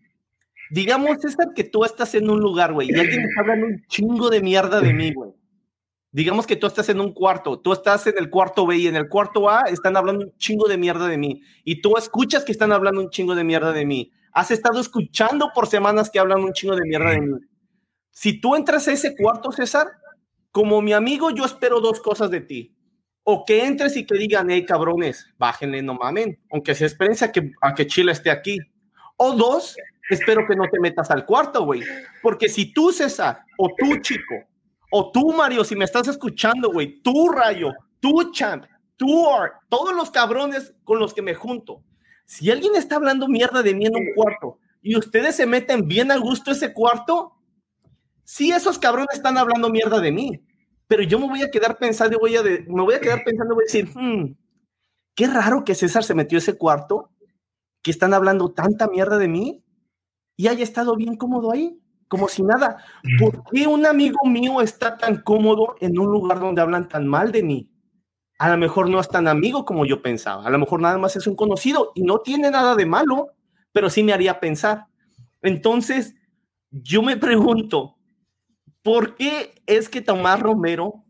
Digamos, César, que tú estás en un lugar, güey, y alguien está hablando un chingo de mierda de mí, güey. Digamos que tú estás en un cuarto, tú estás en el cuarto B y en el cuarto A están hablando un chingo de mierda de mí. Y tú escuchas que están hablando un chingo de mierda de mí. Has estado escuchando por semanas que hablan un chingo de mierda de mí. Si tú entras a ese cuarto, César, como mi amigo, yo espero dos cosas de ti. O que entres y que digan, hey, cabrones, bájenle, no mamen, aunque se experiencia a que, a que Chile esté aquí. O dos, espero que no te metas al cuarto, güey. Porque si tú, César, o tú, chico, o tú, Mario, si me estás escuchando, güey, tú, Rayo, tú, Champ, tú, Art, todos los cabrones con los que me junto, si alguien está hablando mierda de mí en un cuarto y ustedes se meten bien a gusto ese cuarto, sí, esos cabrones están hablando mierda de mí, pero yo me voy a quedar pensando, voy a me voy a quedar pensando, voy a decir, hmm, qué raro que César se metió a ese cuarto, que están hablando tanta mierda de mí y haya estado bien cómodo ahí, como si nada. ¿Por qué un amigo mío está tan cómodo en un lugar donde hablan tan mal de mí? A lo mejor no es tan amigo como yo pensaba, a lo mejor nada más es un conocido y no tiene nada de malo, pero sí me haría pensar. Entonces, yo me pregunto, ¿por qué es que Tomás Romero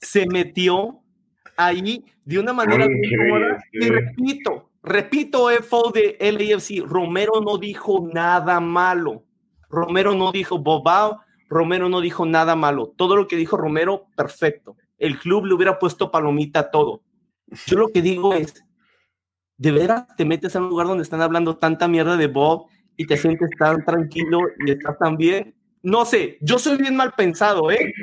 se metió ahí de una manera? Y repito, repito, FO de LAFC, Romero no dijo nada malo. Romero no dijo bobao, Romero no dijo nada malo. Todo lo que dijo Romero, perfecto. El club le hubiera puesto palomita a todo. Yo lo que digo es, ¿de veras te metes a un lugar donde están hablando tanta mierda de Bob y te sientes tan tranquilo y estás tan bien? No sé, yo soy bien mal pensado, ¿eh?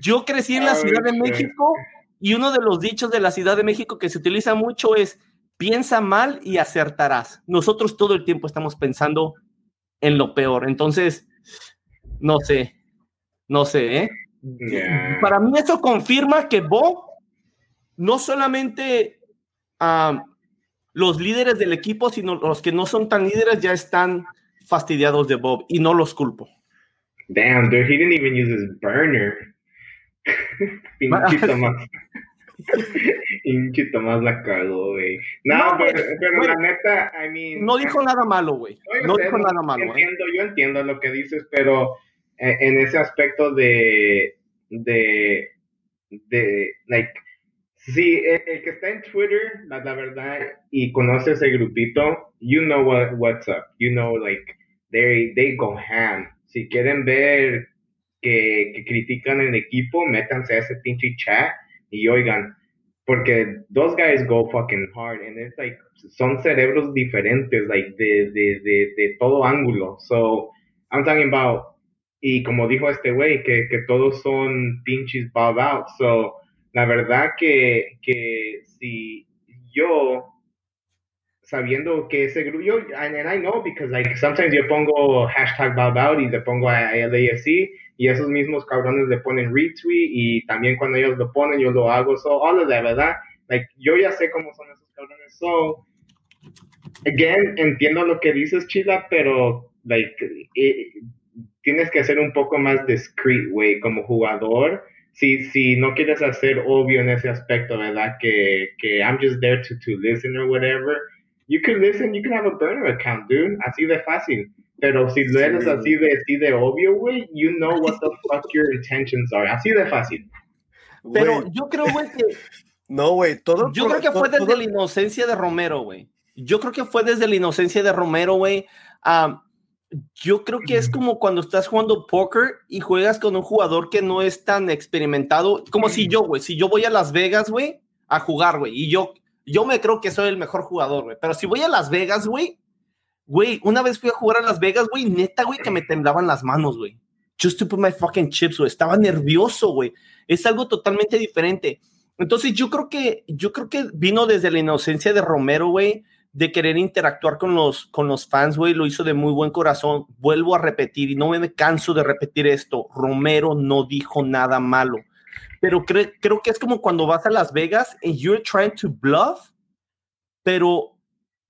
Yo crecí en la Ciudad de México y uno de los dichos de la Ciudad de México que se utiliza mucho es, piensa mal y acertarás. Nosotros todo el tiempo estamos pensando en lo peor. Entonces, no sé, no sé, ¿eh? Para mí eso confirma que Bob no solamente los líderes del equipo, sino los que no son tan líderes ya están fastidiados de Bob y no los culpo. Damn, dude, he didn't even use his burner. Pinchito más. Pinchito más la cagó, güey. No, pero, la neta, I mean. No dijo nada malo, güey. No, dijo nada malo, ¿eh? entiendo, Yo entiendo lo que dices, pero eh, en ese aspecto de. de. de. like. Sí, el, que está en Twitter, la, la, verdad, y conoce ese grupito, you know what, what's up. You know, like, they, they go ham. Si quieren ver que, que critican el equipo, métanse a ese pinche chat y oigan, porque those guys go fucking hard and it's like son cerebros diferentes like de, de, de, de todo ángulo. So I'm talking about y como dijo este güey que, que todos son pinches bob out. So la verdad que que si yo sabiendo que ese grupo yo and, I know because like sometimes yo pongo hashtag bob out y le pongo a LAFC y esos mismos cabrones le ponen retweet y también cuando ellos lo ponen yo lo hago, so all of that, ¿verdad? Like, yo ya sé cómo son esos cabrones, so, again, entiendo lo que dices, Chila, pero, like, eh, tienes que ser un poco más discreet, güey, como jugador, si, si no quieres hacer obvio en ese aspecto, ¿verdad? Que, que I'm just there to, to listen or whatever, you can listen, you can have a burner account, dude, así de fácil. Pero si lo eres así de, así de obvio, güey, you know what the fuck your intentions are. Así de fácil. Pero yo creo, güey, que. No, güey, todo. Yo creo que fue desde la inocencia de Romero, güey. Yo creo que fue desde la inocencia de Romero, güey. yo creo que es como cuando estás jugando póker y juegas con un jugador que no es tan experimentado. Como si yo, güey, si yo voy a Las Vegas, güey, a jugar, güey, y yo, yo me creo que soy el mejor jugador, güey. Pero si voy a Las Vegas, güey, Güey, una vez fui a jugar a Las Vegas, güey, neta, güey, que me temblaban las manos, güey. Just to put my fucking chips, güey. Estaba nervioso, güey. Es algo totalmente diferente. Entonces, yo creo que, yo creo que vino desde la inocencia de Romero, güey, de querer interactuar con los, con los fans, güey. Lo hizo de muy buen corazón. Vuelvo a repetir y no me canso de repetir esto. Romero no dijo nada malo. Pero creo que es como cuando vas a Las Vegas and you're trying to bluff, pero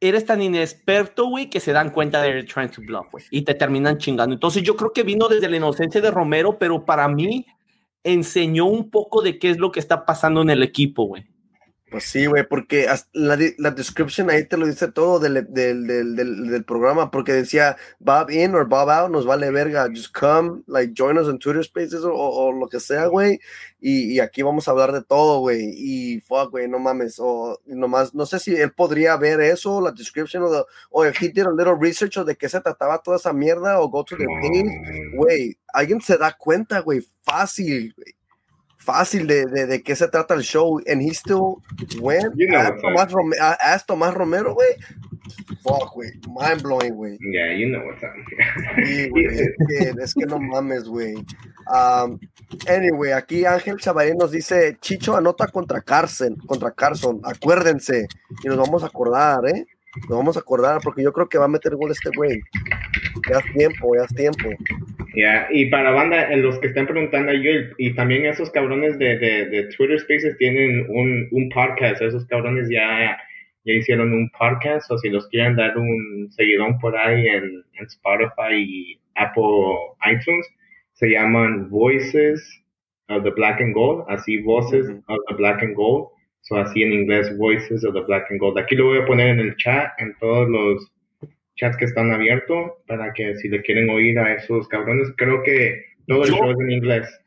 eres tan inexperto, güey, que se dan cuenta de trying to bluff, güey, y te terminan chingando. Entonces yo creo que vino desde la inocencia de Romero, pero para mí enseñó un poco de qué es lo que está pasando en el equipo, güey. Pues sí, güey, porque la, la description ahí te lo dice todo del, del, del, del, programa, porque decía Bob in or Bob out, nos vale verga, just come, like join us in Twitter Spaces o, o lo que sea, güey, y, y, aquí vamos a hablar de todo, güey, y fuck, güey, no mames, o nomás, no sé si él podría ver eso, la description, o, o if he did a little research o de qué se trataba toda esa mierda, o go to the page, güey, alguien se da cuenta, güey, fácil, güey fácil de, de, de, qué se trata el show. And he still went. You know Tomás, Romero, Tomás Romero, güey. Fuck, güey. Mind blowing, güey. Yeah, you know what's up. Sí, güey. es, que, es que no mames, güey. Um, anyway, aquí Ángel Chavarín nos dice: Chicho anota contra Carson, contra Carson. Acuérdense. Y nos vamos a acordar, ¿eh? Nos vamos a acordar porque yo creo que va a meter gol este güey. Ya es tiempo, ya es tiempo. Ya, y para banda, en los que están preguntando, yo y también esos cabrones de, de, de Twitter Spaces tienen un, un, podcast, esos cabrones ya, ya hicieron un podcast, o si los quieren dar un seguidón por ahí en, en Spotify y Apple iTunes, se llaman Voices of the Black and Gold, así Voices of the Black and Gold, so así en inglés Voices of the Black and Gold. Aquí lo voy a poner en el chat, en todos los chats que están abiertos para que si le quieren oír a esos cabrones, creo que todo el show es en inglés.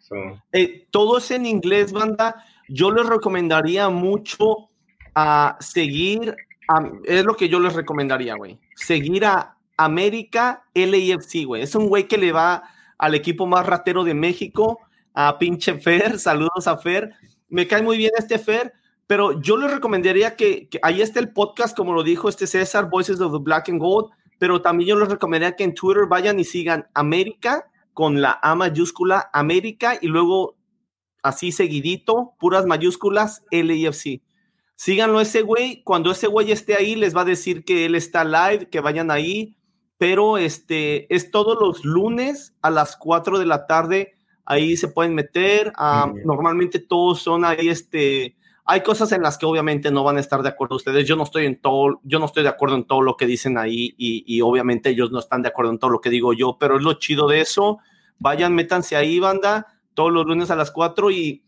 Eh, todo es en inglés, banda. Yo les recomendaría mucho a seguir, es lo que yo les recomendaría, güey. Seguir a América LAFC, güey. Es un güey que le va al equipo más ratero de México, a pinche Fer. Saludos a Fer. Me cae muy bien este Fer pero yo les recomendaría que, que, ahí está el podcast, como lo dijo este César, Voices of the Black and Gold, pero también yo les recomendaría que en Twitter vayan y sigan América con la A mayúscula América y luego así seguidito, puras mayúsculas LAFC. Síganlo ese güey, cuando ese güey esté ahí les va a decir que él está live, que vayan ahí, pero este es todos los lunes a las 4 de la tarde, ahí se pueden meter, ah, normalmente todos son ahí este hay cosas en las que obviamente no van a estar de acuerdo ustedes. Yo no estoy en todo, yo no estoy de acuerdo en todo lo que dicen ahí y, obviamente ellos no están de acuerdo en todo lo que digo yo, pero es lo chido de eso. Vayan, métanse ahí, banda, todos los lunes a las 4 y,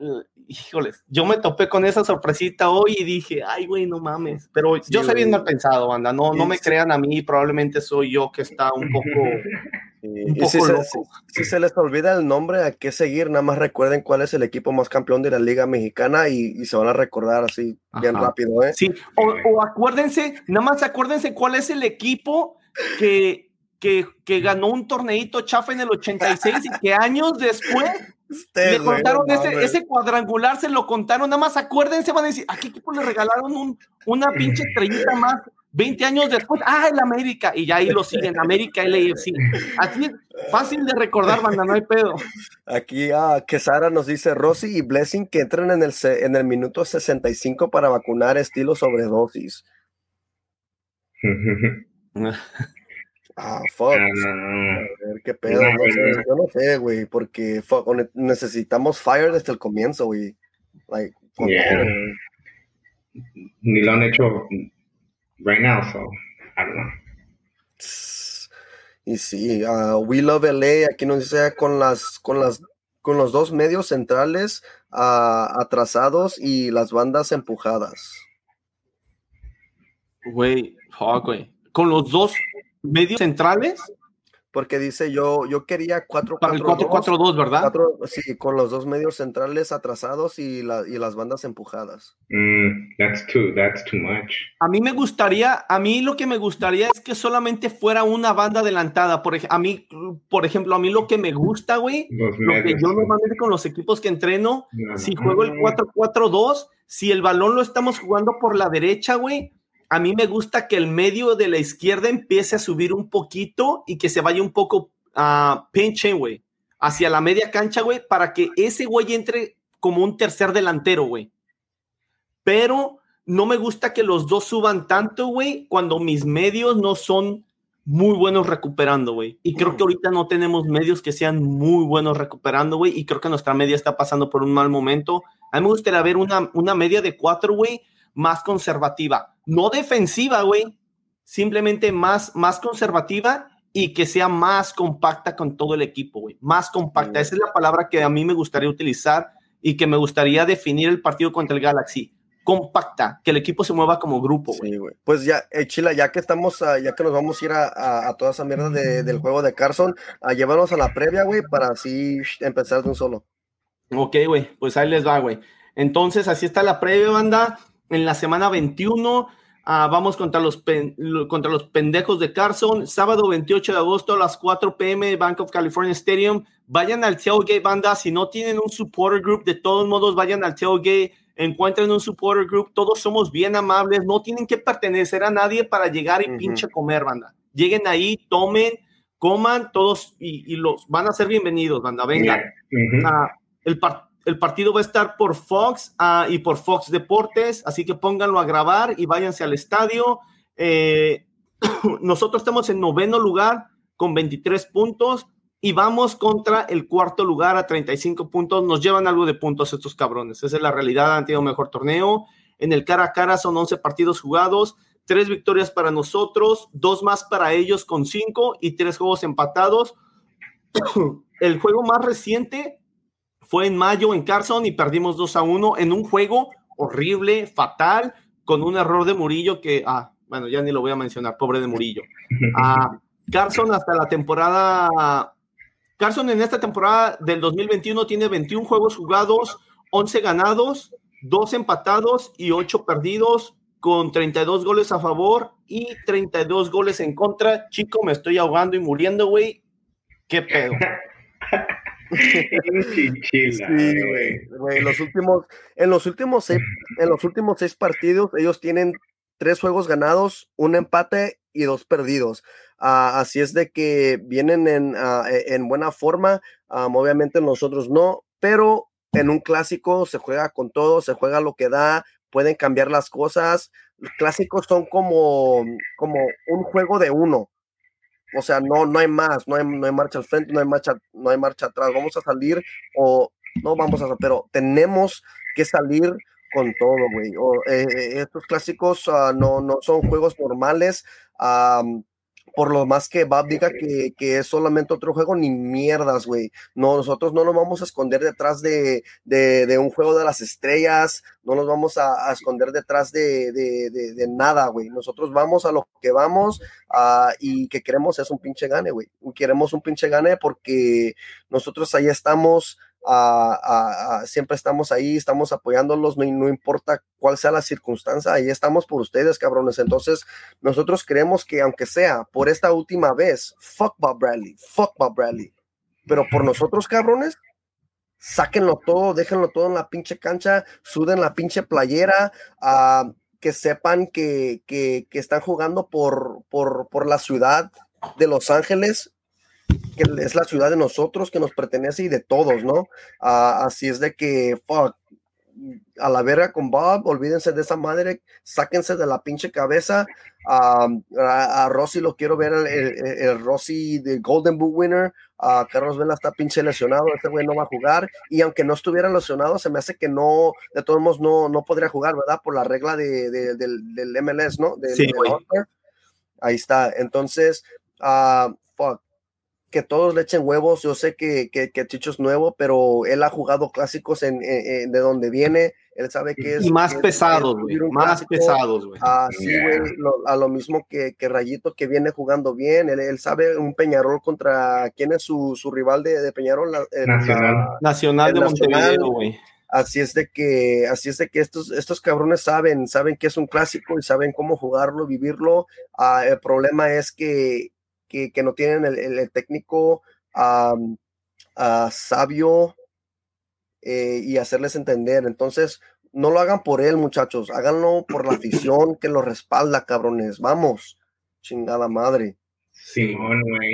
uh, híjoles, yo me topé con esa sorpresita hoy y dije, ay, güey, no mames. Pero yo soy bien mal pensado, banda, no, no me crean a mí, probablemente soy yo que está un poco y si se, les olvida el nombre, a qué seguir, nada más recuerden cuál es el equipo más campeón de la Liga Mexicana y, se van a recordar así bien rápido. ¿eh? Sí, o, acuérdense, nada más acuérdense cuál es el equipo que, que, que ganó un torneito chafa en el 86 y que años después le contaron ese, cuadrangular, se lo contaron, nada más acuérdense, van a decir, ¿a qué equipo le regalaron un, una pinche estrellita más? 20 años después, ah, el América, y ya ahí lo siguen, América, LAFC. Así fácil de recordar, banda, no hay pedo. Aquí ah, Quesara nos dice Rosy y Blessing que entran en el, en el minuto 65 para vacunar estilo sobredosis. ah, fuck. A ver qué pedo. yo no sé, güey, porque necesitamos fire desde el comienzo, güey. Like, Ni lo han hecho right now, so I don't know. Y sí, uh, We Love LA aquí nos dice con las con las con los dos medios centrales uh, atrasados y las bandas empujadas. Güey, güey. Con los dos medios centrales porque dice yo, yo quería 4 Para el 4-4-2, ¿verdad? sí, con los dos medios centrales atrasados y, la, y las bandas empujadas. Mm, that's too, that's too much. A mí me gustaría, a mí lo que me gustaría es que solamente fuera una banda adelantada. Por, a mí, por ejemplo, a mí lo que me gusta, güey, lo que yo normalmente con los equipos que entreno, si juego el 4-4-2, si el balón lo estamos jugando por la derecha, güey, a mí me gusta que el medio de la izquierda empiece a subir un poquito y que se vaya un poco a uh, güey, hacia la media cancha, güey, para que ese güey entre como un tercer delantero, güey. Pero no me gusta que los dos suban tanto, güey, cuando mis medios no son muy buenos recuperando, güey. Y creo que ahorita no tenemos medios que sean muy buenos recuperando, güey. Y creo que nuestra media está pasando por un mal momento. A mí me gustaría ver una, una media de cuatro, güey, más conservativa no defensiva, güey, simplemente más, más conservativa y que sea más compacta con todo el equipo, güey, más compacta. Esa es la palabra que a mí me gustaría utilizar y que me gustaría definir el partido contra el Galaxy. compacta, que el equipo se mueva como grupo, güey. pues ya, eh, Chila, ya que estamos, ah, ya que nos vamos a ir a, toda esa mierda del juego de Carson, a llevarnos a la previa, güey, para así empezar de un solo. Ok, güey, pues ahí les va, güey. Entonces, así está la previa, banda. En la semana 21 ah, vamos contra los, contra los pendejos de Carson. Sábado 28 de agosto a las 4 pm, Bank of California Stadium. Vayan al tailgate, banda. Si no tienen un supporter group, de todos modos, vayan al tailgate encuentren un supporter group, todos somos bien amables, no tienen que pertenecer a nadie para llegar y pinche comer, banda. Lleguen ahí, tomen, coman, todos y, los van a ser bienvenidos, banda. Venga. Ah, el, el, partido va a estar por Fox ah, y por Fox Deportes, así que pónganlo a grabar y váyanse al estadio. Eh, nosotros estamos en noveno lugar con 23 puntos y vamos contra el cuarto lugar a 35 puntos. Nos llevan algo de puntos estos cabrones. Esa es la realidad. Han tenido mejor torneo. En el cara a cara son 11 partidos jugados, tres victorias para nosotros, dos más para ellos con cinco y tres juegos empatados. el juego más reciente fue en mayo en Carson y perdimos 2 a 1 en un juego horrible, fatal, con un error de Murillo que, ah, bueno, ya ni lo voy a mencionar, pobre de Murillo. Ah, Carson hasta la temporada Carson en esta temporada del 2021 tiene 21 juegos jugados, 11 ganados, 2 empatados y 8 perdidos, con 32 goles a favor y 32 goles en contra. Chico, me estoy ahogando y muriendo, güey. ¿Qué pedo? sí, güey. los últimos, en los últimos seis, en los últimos seis partidos, ellos tienen tres juegos ganados, un empate y dos perdidos. Ah, así es de que vienen en, ah, e, en buena forma. obviamente nosotros no, pero en un clásico se juega con todo, se juega lo que da, pueden cambiar las cosas. Los clásicos son como, como un juego de uno. O sea, no, no hay más, no hay, no hay marcha al frente, no hay marcha, no hay marcha atrás. Vamos a salir o no vamos a, pero tenemos que salir con todo, güey. Eh, eh, estos clásicos ah, no, no son juegos normales por lo más que Bob diga que, que, es solamente otro juego, ni mierdas, güey. No, nosotros no nos vamos a esconder detrás de, de, de un juego de las estrellas, no nos vamos a, esconder detrás de, de nada, güey. Nosotros vamos a lo que vamos uh, y que queremos es un pinche gane, güey. Queremos un pinche gane porque nosotros ahí estamos siempre estamos ahí, estamos apoyándolos, no, importa cuál sea la circunstancia, ahí estamos por ustedes, cabrones. Entonces, nosotros creemos que aunque sea por esta última vez, fuck Bob Bradley, fuck Bob Bradley, pero por nosotros, cabrones, sáquenlo todo, déjenlo todo en la pinche cancha, suden la pinche playera, que sepan que, que, que, están jugando por, por, por la ciudad de Los Ángeles que es la ciudad de nosotros, que nos pertenece y de todos, ¿no? Ah, así es de que, fuck, a la verga con Bob, olvídense de esa madre, sáquense de la pinche cabeza. a, a, Rossi lo quiero ver, el, el, Rossi de Golden Boot winner. A Carlos Vela está pinche lesionado, este güey no va a jugar. Y aunque no estuviera lesionado, se me hace que no, de todos modos, no, no podría jugar, ¿verdad? Por la regla de, del, del, MLS, ¿no? sí, Ahí está. Entonces, uh, fuck que todos le echen huevos. Yo sé que, que, que Chicho es nuevo, pero él ha jugado clásicos en, de donde viene. Él sabe que es. Y más pesados, güey. Más pesados, güey. Así, güey. a lo mismo que, que, Rayito, que viene jugando bien. Él, él, sabe un Peñarol contra. ¿Quién es su, su rival de, de Peñarol? Nacional. Nacional de Montevideo, güey. Así es de que, así es de que estos, estos cabrones saben, saben que es un clásico y saben cómo jugarlo, vivirlo. Ah, el problema es que que, no tienen el, técnico sabio eh, y hacerles entender. Entonces, no lo hagan por él, muchachos, háganlo por la afición que lo respalda, cabrones. Vamos, chingada madre. Sí,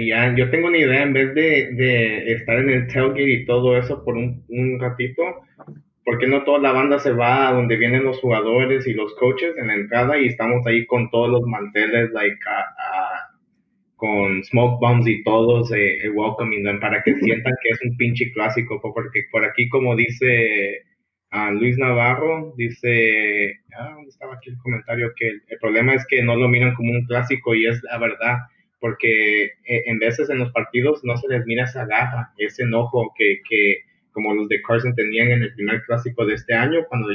ya, yo tengo una idea, en vez de, estar en el tailgate y todo eso por un, ratito, ¿por qué no toda la banda se va a donde vienen los jugadores y los coaches en la entrada y estamos ahí con todos los manteles, like, con smoke bombs y todos eh, eh, welcoming them para que sientan que es un pinche clásico, porque por aquí como dice uh, Luis Navarro, dice, ah, ¿dónde estaba aquí el comentario? Que el, problema es que no lo miran como un clásico y es la verdad, porque eh, en veces en los partidos no se les mira esa gafa, ese enojo que, que como los de Carson tenían en el primer clásico de este año, cuando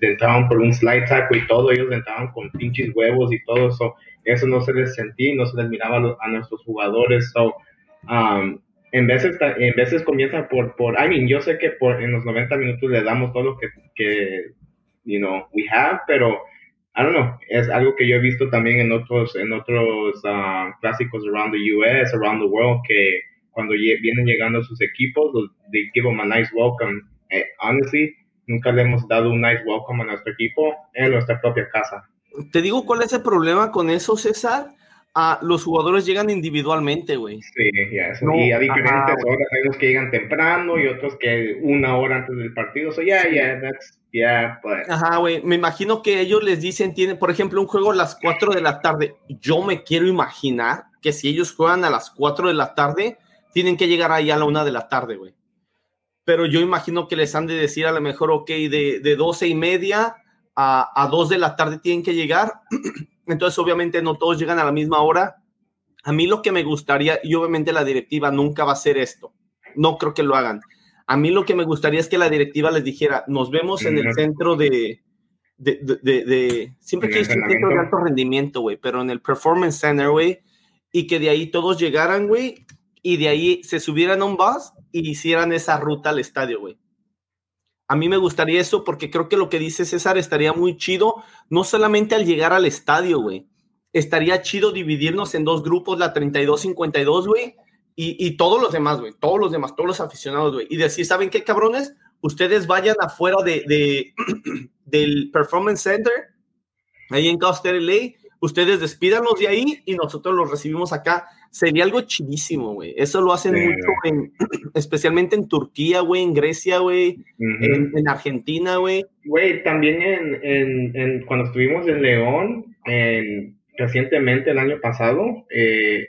entraban por un slide tackle y todo, ellos entraban con pinches huevos y todo eso, eso no se les sentía, no se les miraba a, nuestros jugadores, so, um, en veces, en veces comienza por, por, I mean, yo sé que por, en los 90 minutos le damos todo lo que, que, you know, we have, pero, I don't know, es algo que yo he visto también en otros, en otros uh, clásicos around the US, around the world, que cuando vienen llegando sus equipos, they give them a nice welcome. Eh, honestly, nunca le hemos dado un nice welcome a nuestro equipo en nuestra propia casa. Te digo cuál es el problema con eso, César. Ah, los jugadores llegan individualmente, güey. Sí, ya, y a diferentes horas. Hay unos que llegan temprano y otros que una hora antes del partido. So, yeah, yeah, that's, yeah, but... Ajá, güey. Me imagino que ellos les dicen, tienen, por ejemplo, un juego a las 4 de la tarde. Yo me quiero imaginar que si ellos juegan a las 4 de la tarde, tienen que llegar ahí a la 1 de la tarde, güey. Pero yo imagino que les han de decir a lo mejor, ok, de, de 12 y media a, a 2 de la tarde tienen que llegar. Entonces, obviamente, no todos llegan a la misma hora. A mí lo que me gustaría, y obviamente la directiva nunca va a hacer esto, no creo que lo hagan. A mí lo que me gustaría es que la directiva les dijera, nos vemos en el centro de, de, de, de siempre que es un centro de alto rendimiento, güey, pero en el Performance Center, güey, y que de ahí todos llegaran, güey, y de ahí se subieran a un bus y hicieran esa ruta al estadio, güey. A mí me gustaría eso porque creo que lo que dice César estaría muy chido, no solamente al llegar al estadio, güey. Estaría chido dividirnos en dos grupos, la 32-52, güey, y, y, todos los demás, güey, todos los demás, todos los aficionados, güey. Y decir, ¿saben qué, cabrones? Ustedes vayan afuera de, de del Performance Center, ahí en Costa LA, ustedes despídanlos de ahí y nosotros los recibimos acá sería algo chidísimo, güey. Eso lo hacen mucho, en, especialmente en Turquía, güey, en Grecia, güey, en, Argentina, güey. Güey, también en, en, cuando estuvimos en León, recientemente el año pasado, eh,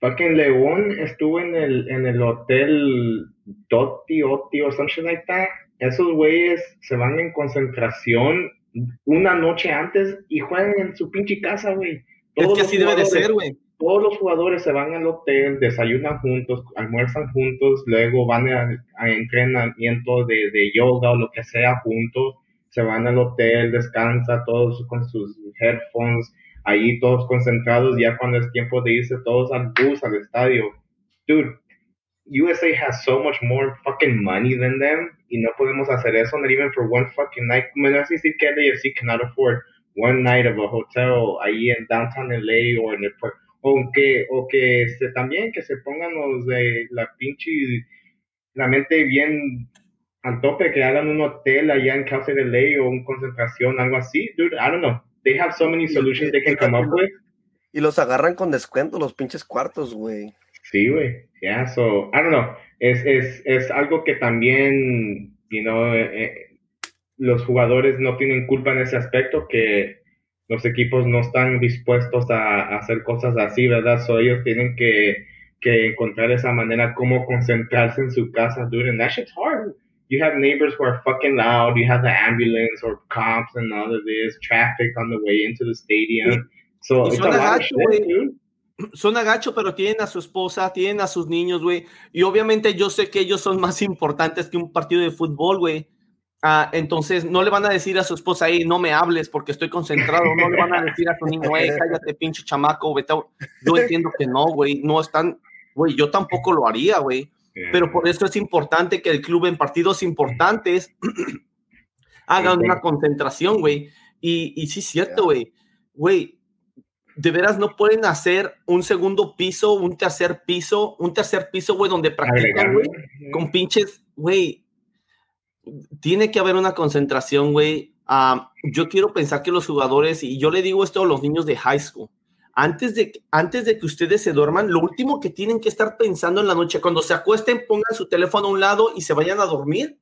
en León estuve en el, en el hotel Dotti, Oti o something like that. Esos güeyes se van en concentración una noche antes y juegan en su pinche casa, güey. Es que así debe de ser, güey todos los jugadores se van al hotel, desayunan juntos, almuerzan juntos, luego van a, entrenamiento de, de, yoga o lo que sea juntos, se van al hotel, descansan todos con sus headphones, ahí todos concentrados, ya cuando es tiempo de irse todos al bus, al estadio. Dude, USA has so much more fucking money than them y no podemos hacer eso, not even for one fucking night. Me a decir que LAFC cannot afford one night of a hotel ahí en downtown LA o en el puerto o que, o que se, también que se pongan los de la pinche, la mente bien al tope, que hagan un hotel allá en de Ley o una concentración, algo así, dude, I don't know. They have so many solutions they can come up with. Y los agarran con descuento los pinches cuartos, güey. Sí, güey. Yeah, so, I don't know. Es, es, es algo que también, you know, eh, eh, los jugadores no tienen culpa en ese aspecto, que los equipos no están dispuestos a, hacer cosas así, ¿verdad? So ellos tienen que, que encontrar esa manera como concentrarse en su casa, dude, and that shit's hard. You have neighbors who are fucking loud, you have the ambulance or cops and all of this, traffic on the way into the stadium. So it's a lot dude son agacho, pero tienen a su esposa, tienen a sus niños, güey. Y obviamente yo sé que ellos son más importantes que un partido de fútbol, güey. Ah, entonces no le van a decir a su esposa, ahí no me hables porque estoy concentrado, no le van a decir a tu niño, hey, cállate pinche chamaco, vete. Yo entiendo que no, güey, no están, güey, yo tampoco lo haría, güey. Pero por eso es importante que el club en partidos importantes hagan una concentración, güey. Y, y sí, es cierto, güey. Güey, de veras no pueden hacer un segundo piso, un tercer piso, un tercer piso, güey, donde practican, güey, con pinches, güey, tiene que haber una concentración, güey. Ah, yo quiero pensar que los jugadores, y yo le digo esto a los niños de high school, antes de, antes de que ustedes se duerman, lo último que tienen que estar pensando en la noche, cuando se acuesten, pongan su teléfono a un lado y se vayan a dormir.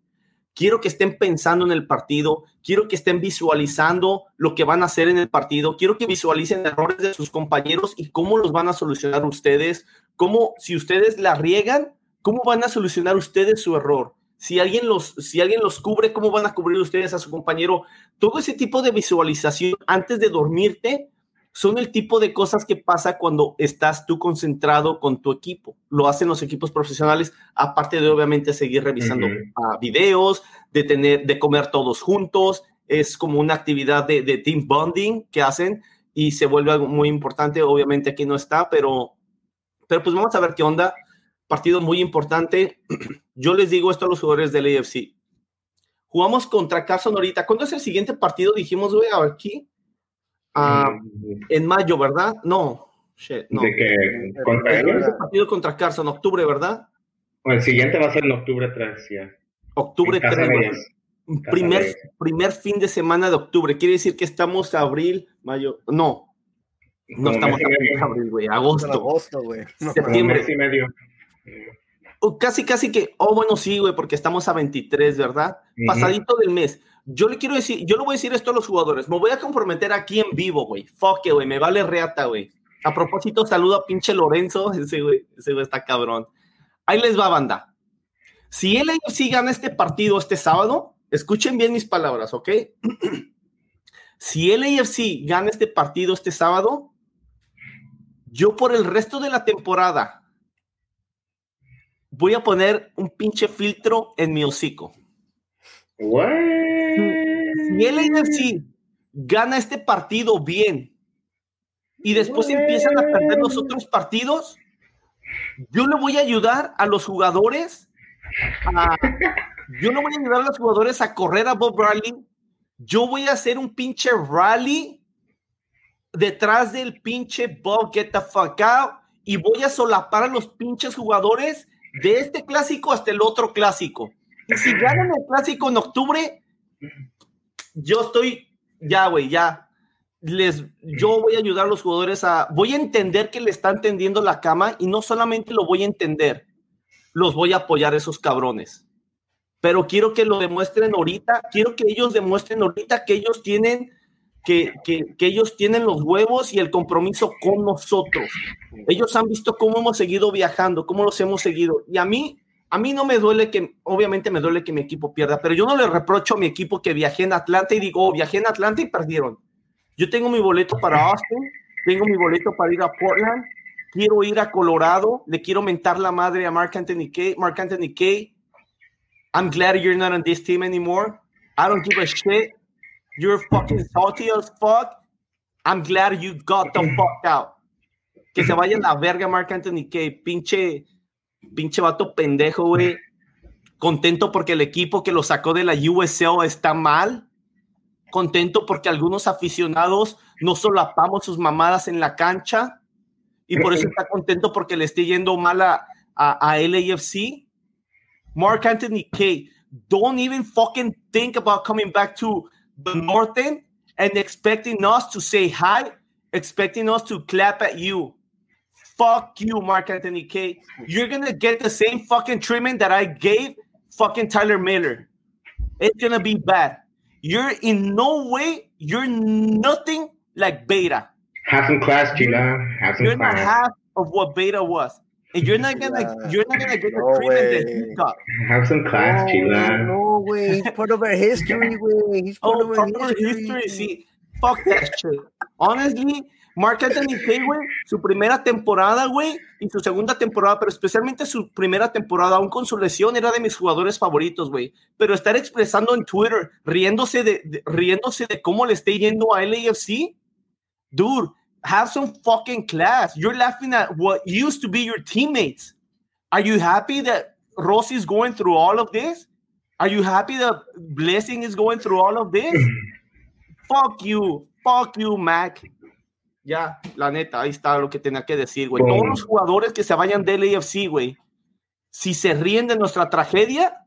Quiero que estén pensando en el partido, quiero que estén visualizando lo que van a hacer en el partido, quiero que visualicen errores de sus compañeros y cómo los van a solucionar ustedes, cómo si ustedes la riegan, cómo van a solucionar ustedes su error si alguien los, si alguien los cubre, ¿cómo van a cubrir ustedes a su compañero? Todo ese tipo de visualización antes de dormirte son el tipo de cosas que pasa cuando estás tú concentrado con tu equipo. Lo hacen los equipos profesionales, aparte de obviamente seguir revisando ah, videos, de tener, de comer todos juntos. Es como una actividad de, de, team bonding que hacen y se vuelve algo muy importante. Obviamente aquí no está, pero, pero pues vamos a ver qué onda. Partido muy importante. Yo les digo esto a los jugadores del AFC. Jugamos contra Carson ahorita. ¿Cuándo es el siguiente partido? Dijimos, güey, aquí. Ah, en mayo, ¿verdad? No. no. ¿De que contra el, partido contra Carson, octubre, ¿verdad? el siguiente va a ser en octubre 3, ya. Octubre 3. Primer, primer fin de semana de octubre. Quiere decir que estamos abril, mayo. No. No, estamos en abril, güey. Agosto. Agosto, güey. Septiembre. y medio. Casi, casi que, oh, bueno, sí, güey, porque estamos a 23, ¿verdad? Pasadito del mes. Yo le quiero decir, yo le voy a decir esto a los jugadores. Me voy a comprometer aquí en vivo, güey. Fuck, güey. Me vale reata, güey. A propósito, saludo a pinche Lorenzo. Ese güey, ese güey está cabrón. Ahí les va, banda. Si el AFC gana este partido este sábado, escuchen bien mis palabras, ¿ok? si el AFC gana este partido este sábado, yo por el resto de la temporada voy a poner un pinche filtro en mi hocico. What? Si el AFC gana este partido bien y después empiezan a perder los otros partidos, yo le voy a ayudar a los jugadores a, yo no voy a ayudar a los jugadores a correr a Bob Bradley. Yo voy a hacer un pinche rally detrás del pinche Bob Get the fuck out y voy a solapar a los pinches jugadores de este clásico hasta el otro clásico. Y si ganan el clásico en octubre, yo estoy, ya, güey, ya. Les, yo voy a ayudar a los jugadores a, voy a entender que le están tendiendo la cama y no solamente lo voy a entender, los voy a apoyar esos cabrones. Pero quiero que lo demuestren ahorita, quiero que ellos demuestren ahorita que ellos tienen que, que, que, ellos tienen los huevos y el compromiso con nosotros. Ellos han visto cómo hemos seguido viajando, cómo los hemos seguido. Y a mí, a mí no me duele que, obviamente me duele que mi equipo pierda, pero yo no le reprocho a mi equipo que viajé en Atlanta y digo, oh, viajé en Atlanta y perdieron. Yo tengo mi boleto para Austin, tengo mi boleto para ir a Portland, quiero ir a Colorado, le quiero mentar la madre a Mark Anthony Kay. Mark Anthony Kay, I'm glad you're not on this team anymore. I don't give a shit. You're fucking salty as fuck. I'm glad you got the fuck out. Que se vaya la verga Mark Anthony Kay, pinche pinche vato pendejo, güey. Contento porque el equipo que lo sacó de la USL está mal. Contento porque algunos aficionados no solapamos sus mamadas en la cancha. Y por eso está contento porque le esté yendo mal a, a, a LAFC. Mark Anthony K, don't even fucking think about coming back to the North End and expecting us to say hi, expecting us to clap at you. Fuck you, Mark Anthony K. You're gonna get the same fucking treatment that I gave fucking Tyler Miller. It's gonna be bad. You're in no way, you're nothing like beta. Have some class, Gina. Have some you're class. not half of what beta was. And you're not gonna yeah. you're not gonna get the treatment way. that he got. Have some class, no, Chila. No way. He's part of our history, way. He's part oh, of our history. history. See, fuck that shit. Honestly, Mark Anthony Kay, güey, su primera temporada, güey, y su segunda temporada, pero especialmente su primera temporada, aún con su lesión, era de mis jugadores favoritos, güey. Pero estar expresando en Twitter, riéndose de, de, riéndose de cómo le esté yendo a LAFC, dude, have some fucking class. You're laughing at what used to be your teammates. Are you happy that Rossi is going through all of this? Are you happy that Blessing is going through all of this? Fuck you. Fuck you, Mac. Ya, la neta, ahí está lo que tenía que decir, güey. Todos los jugadores que se vayan del AFC, güey, si se ríen de nuestra tragedia,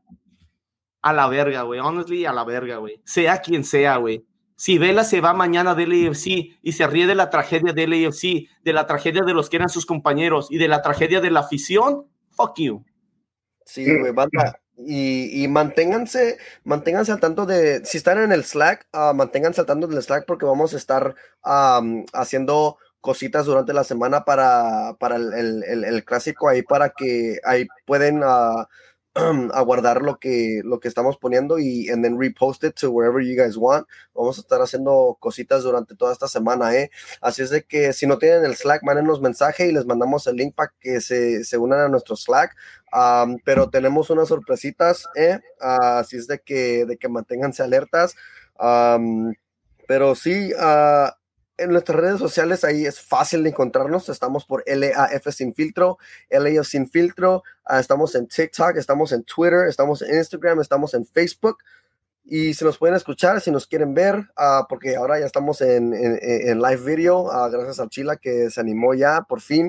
a la verga, güey. Honestly, a la verga, güey. Sea quien sea, güey. Si Vela se va mañana del AFC y se ríe de la tragedia del AFC, de la tragedia de los que eran sus compañeros y de la tragedia de la afición, fuck you. Sí, güey, banda. Y, y, manténganse, manténganse al tanto de, si están en el Slack, uh, manténganse al tanto del Slack porque vamos a estar um, haciendo cositas durante la semana para, para el, el, el, clásico ahí, para que ahí pueden uh, a guardar lo que, lo que estamos poniendo y and then repost it to wherever you guys want. Vamos a estar haciendo cositas durante toda esta semana, ¿eh? Así es de que si no tienen el Slack, mándenos mensaje y les mandamos el link para que se, se, unan a nuestro Slack. pero tenemos unas sorpresitas, ¿eh? así es de que, de que manténganse alertas. pero sí, uh, en nuestras redes sociales ahí es fácil de encontrarnos. Estamos por LAF Sin Filtro, LAF Sin Filtro. Ah, estamos en TikTok, estamos en Twitter, estamos en Instagram, estamos en Facebook. Y si nos pueden escuchar, si nos quieren ver, uh, porque ahora ya estamos en, en, live video, uh, gracias a Chila que se animó ya por fin.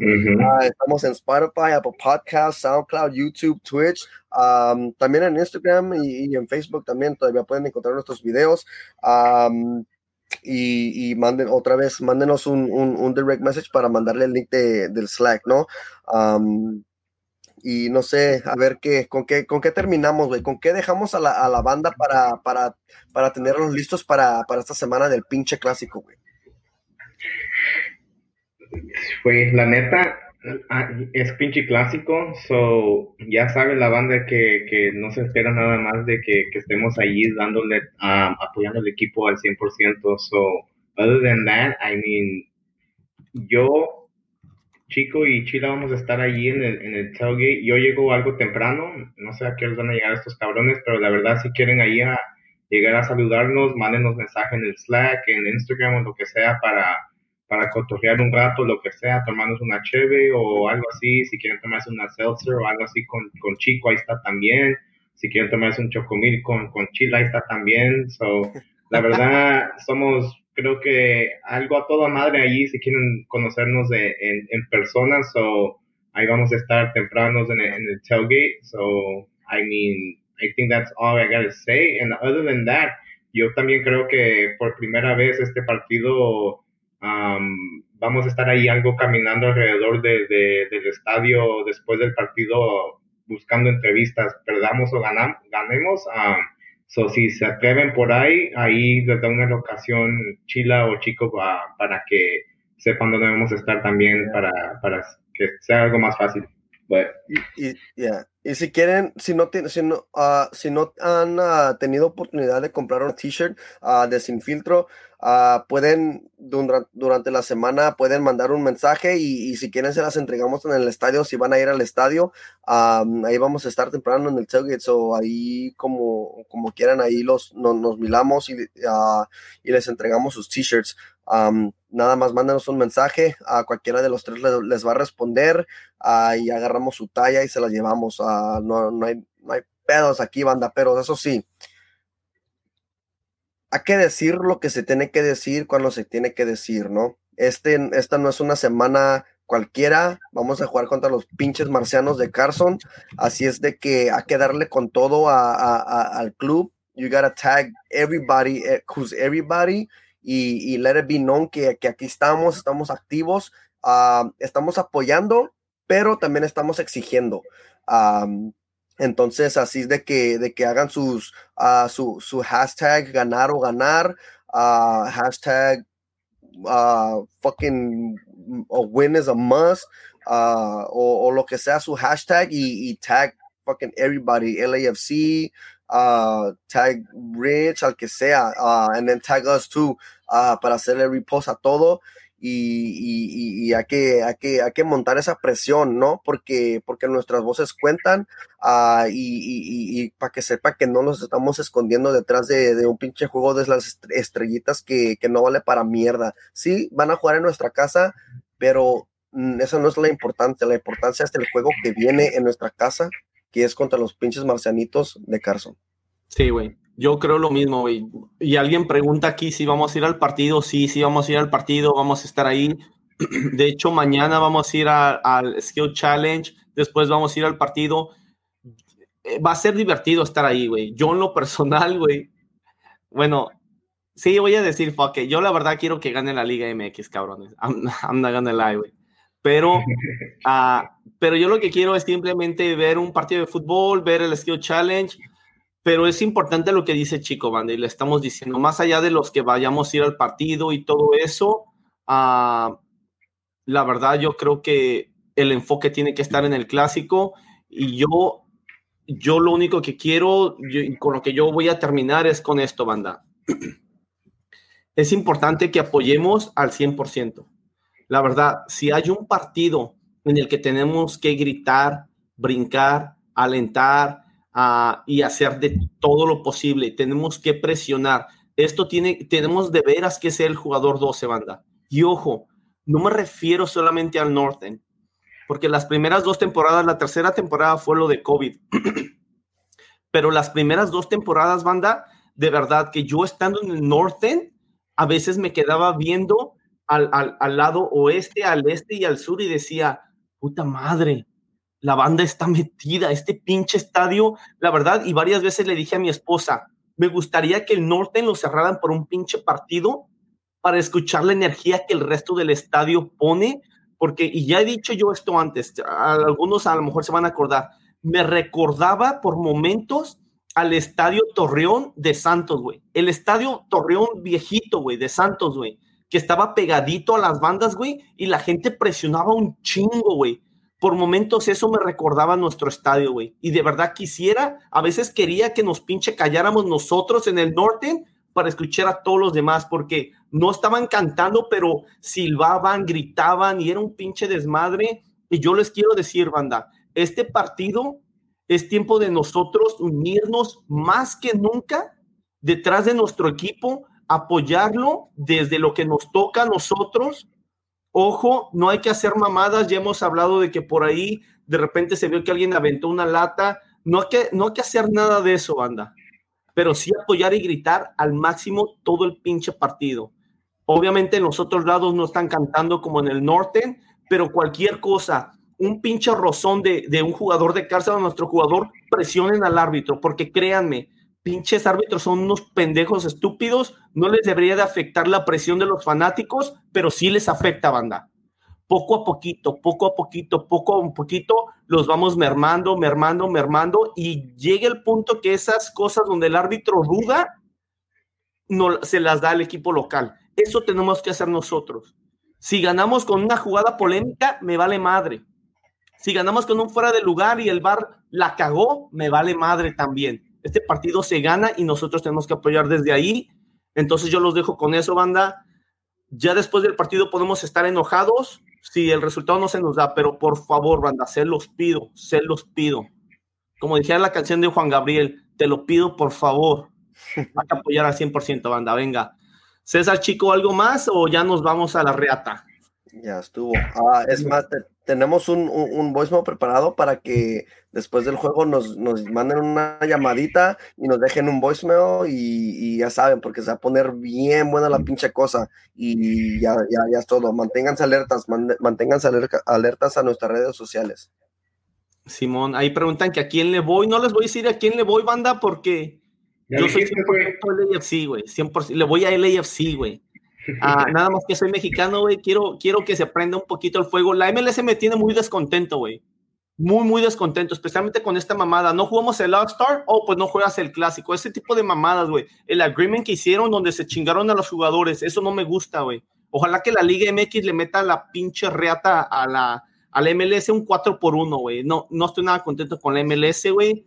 estamos en Spotify, Apple Podcasts, SoundCloud, YouTube, Twitch, um, también en Instagram y, en Facebook también todavía pueden encontrar nuestros videos. Um, y, manden otra vez, mándenos un, direct message para mandarle el link del Slack, ¿no? y no sé, a ver qué, con qué, con qué terminamos, güey, con qué dejamos a la, banda para, para, para tenerlos listos para, para esta semana del pinche clásico, güey. Pues la neta, es pinche clásico, so ya sabe la banda que, que no se espera nada más de que, que estemos allí dándole, um, apoyando al equipo al 100%. So, other than that, I mean, yo, Chico y Chila vamos a estar allí en el, en el tailgate. Yo llego algo temprano, no sé a qué hora van a llegar estos cabrones, pero la verdad, si quieren ahí a llegar a saludarnos, mándenos mensaje en el Slack, en Instagram o lo que sea para para cotorrear un rato, lo que sea, tomarnos una cheve o algo así, si quieren tomarse una seltzer o algo así con, con Chico, ahí está también, si quieren tomarse un chocomil con, con Chile, ahí está también, so, la verdad, somos, creo que algo a toda madre allí, si quieren conocernos de, en, en persona, so, ahí vamos a estar tempranos en en el tailgate, so, I mean, I think that's all I gotta say, and other than that, yo también creo que por primera vez este partido vamos a estar ahí algo caminando alrededor de, del estadio después del partido buscando entrevistas, perdamos o ganamos, ganemos. so, si se atreven por ahí, ahí les da una locación chila o chico para que sepan dónde vamos a estar también para, para que sea algo más fácil. Y, y, si quieren, si no, si no, uh, si no han uh, tenido oportunidad de comprar un t-shirt uh, de Sin Filtro, pueden durante la semana pueden mandar un mensaje y, si quieren se las entregamos en el estadio, si van a ir al estadio, ahí vamos a estar temprano en el tailgate, o ahí como, como quieran, ahí los, nos milamos y, y les entregamos sus t-shirts nada más mándenos un mensaje, a cualquiera de los tres les, va a responder y agarramos su talla y se la llevamos. no, no, hay, no hay pedos aquí, banda, pero eso sí, hay que decir lo que se tiene que decir cuando se tiene que decir, ¿no? Este, esta no es una semana cualquiera, vamos a jugar contra los pinches marcianos de Carson, así es de que hay que darle con todo al club. You gotta tag everybody, eh, who's everybody, y, let it be known que, que aquí estamos, estamos activos, ah, estamos apoyando, pero también estamos exigiendo. Entonces, así es de que, de que hagan sus, uh, su, su, hashtag ganar o ganar, uh, hashtag fucking win is a must, o, o, lo que sea su hashtag y, y tag fucking everybody, LAFC, uh, tag Rich, al que sea, uh, and then tag us too, uh, para hacerle repost a todo. Y, y, y, hay, que, que, que montar esa presión, ¿no? Porque, porque nuestras voces cuentan uh, y, y, para que sepa que no nos estamos escondiendo detrás de, de un pinche juego de las estrellitas que, que, no vale para mierda. Sí, van a jugar en nuestra casa, pero mm, eso no es la importancia. La importancia es el juego que viene en nuestra casa que es contra los pinches marcianitos de Carson. Sí, güey. Yo creo lo mismo, güey. Y alguien pregunta aquí si vamos a ir al partido. Sí, sí, vamos a ir al partido, vamos a estar ahí. De hecho, mañana vamos a ir al Skill Challenge, después vamos a ir al partido. Eh, va a ser divertido estar ahí, güey. Yo en lo personal, güey. Bueno, sí, voy a decir, fuck Yo la verdad quiero que gane la Liga MX, cabrones. I'm, I'm not gonna lie, güey. Pero, uh, pero yo lo que quiero es simplemente ver un partido de fútbol, ver el Skill Challenge, pero es importante lo que dice Chico Banda y le estamos diciendo, más allá de los que vayamos a ir al partido y todo eso, uh, la verdad yo creo que el enfoque tiene que estar en el clásico y yo, yo lo único que quiero con lo que yo voy a terminar es con esto, banda. Es importante que apoyemos al 100%. La verdad, si hay un partido en el que tenemos que gritar, brincar, alentar y hacer de todo lo posible, tenemos que presionar. Esto tiene, tenemos de veras que ser el jugador 12, banda. Y ojo, no me refiero solamente al Northern, porque las primeras dos temporadas, la tercera temporada fue lo de COVID, pero las primeras dos temporadas, banda, de verdad que yo estando en el Northern, a veces me quedaba viendo al, al, al lado oeste, al este y al sur y decía, puta madre, la banda está metida, este pinche estadio, la verdad, y varias veces le dije a mi esposa, me gustaría que el norte lo cerraran por un pinche partido para escuchar la energía que el resto del estadio pone, porque, y ya he dicho yo esto antes, algunos a lo mejor se van a acordar, me recordaba por momentos al estadio Torreón de Santos, güey. El estadio Torreón viejito, güey, de Santos, güey, que estaba pegadito a las bandas, güey, y la gente presionaba un chingo, güey. Por momentos eso me recordaba nuestro estadio, güey. Y de verdad quisiera, a veces quería que nos pinche calláramos nosotros en el norte para escuchar a todos los demás, porque no estaban cantando, pero silbaban, gritaban y era un pinche desmadre. Y yo les quiero decir, banda, este partido es tiempo de nosotros unirnos más que nunca detrás de nuestro equipo, apoyarlo desde lo que nos toca a nosotros. Ojo, no hay que hacer mamadas, ya hemos hablado de que por ahí de repente se vio que alguien aventó una lata. No hay que, no hay que hacer nada de eso, banda pero sí apoyar y gritar al máximo todo el pinche partido. Obviamente en los otros lados no están cantando como en el norte, pero cualquier cosa, un pinche rozón de, de un jugador de cárcel a nuestro jugador, presionen al árbitro, porque créanme, pinches árbitros son unos pendejos estúpidos, no les debería de afectar la presión de los fanáticos, pero sí les afecta, banda poco a poquito, poco a poquito, poco a poquito, los vamos mermando, mermando, mermando, y llega el punto que esas cosas donde el árbitro duda, no, se las da al equipo local. Eso tenemos que hacer nosotros. Si ganamos con una jugada polémica, me vale madre. Si ganamos con un fuera de lugar y el bar la cagó, me vale madre también. Este partido se gana y nosotros tenemos que apoyar desde ahí. Entonces yo los dejo con eso, banda. Ya después del partido podemos estar enojados, si el resultado no se nos da, pero por favor, banda, se los pido, se los pido. Como dijera la canción de Juan Gabriel, te lo pido por favor. Hay que apoyar al 100%, banda, venga. César, chico, ¿algo más o ya nos vamos a la reata? Ya estuvo. Ah, es más, tenemos un, un, un voicemail preparado para que después del juego nos, nos, manden una llamadita y nos dejen un voicemail y, y, ya saben, porque se va a poner bien buena la pinche cosa y ya, ya, ya es todo. Manténganse alertas, man, manténganse alertas a nuestras redes sociales. Simón, ahí preguntan que a quién le voy. No les voy a decir a quién le voy, banda, porque yo soy 100% LAFC, güey. 100%, le voy a LAFC, güey. Ah, nada más que soy mexicano, güey. Quiero, quiero que se prenda un poquito el fuego. La MLS me tiene muy descontento, güey. Muy, muy descontento, especialmente con esta mamada. No jugamos el All-Star, o oh, pues no juegas el clásico. Ese tipo de mamadas, güey. El agreement que hicieron donde se chingaron a los jugadores, eso no me gusta, güey. Ojalá que la Liga MX le meta la pinche reata a la, a la MLS un 4 por 1, güey. No, no estoy nada contento con la MLS, güey.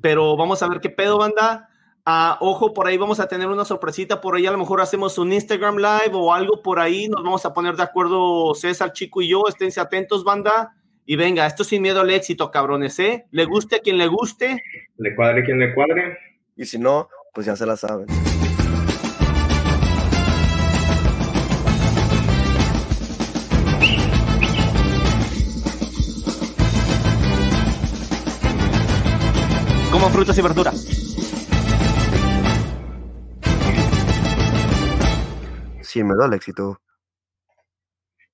Pero vamos a ver qué pedo, banda. Uh, ojo, por ahí vamos a tener una sorpresita, por ahí a lo mejor hacemos un Instagram Live o algo por ahí, nos vamos a poner de acuerdo César, Chico y yo, esténse atentos, banda, y venga, esto sin miedo al éxito, cabrones, ¿eh? Le guste a quien le guste. Le cuadre quien le cuadre. Y si no, pues ya se la saben. Como frutas y verduras. Me da el éxito.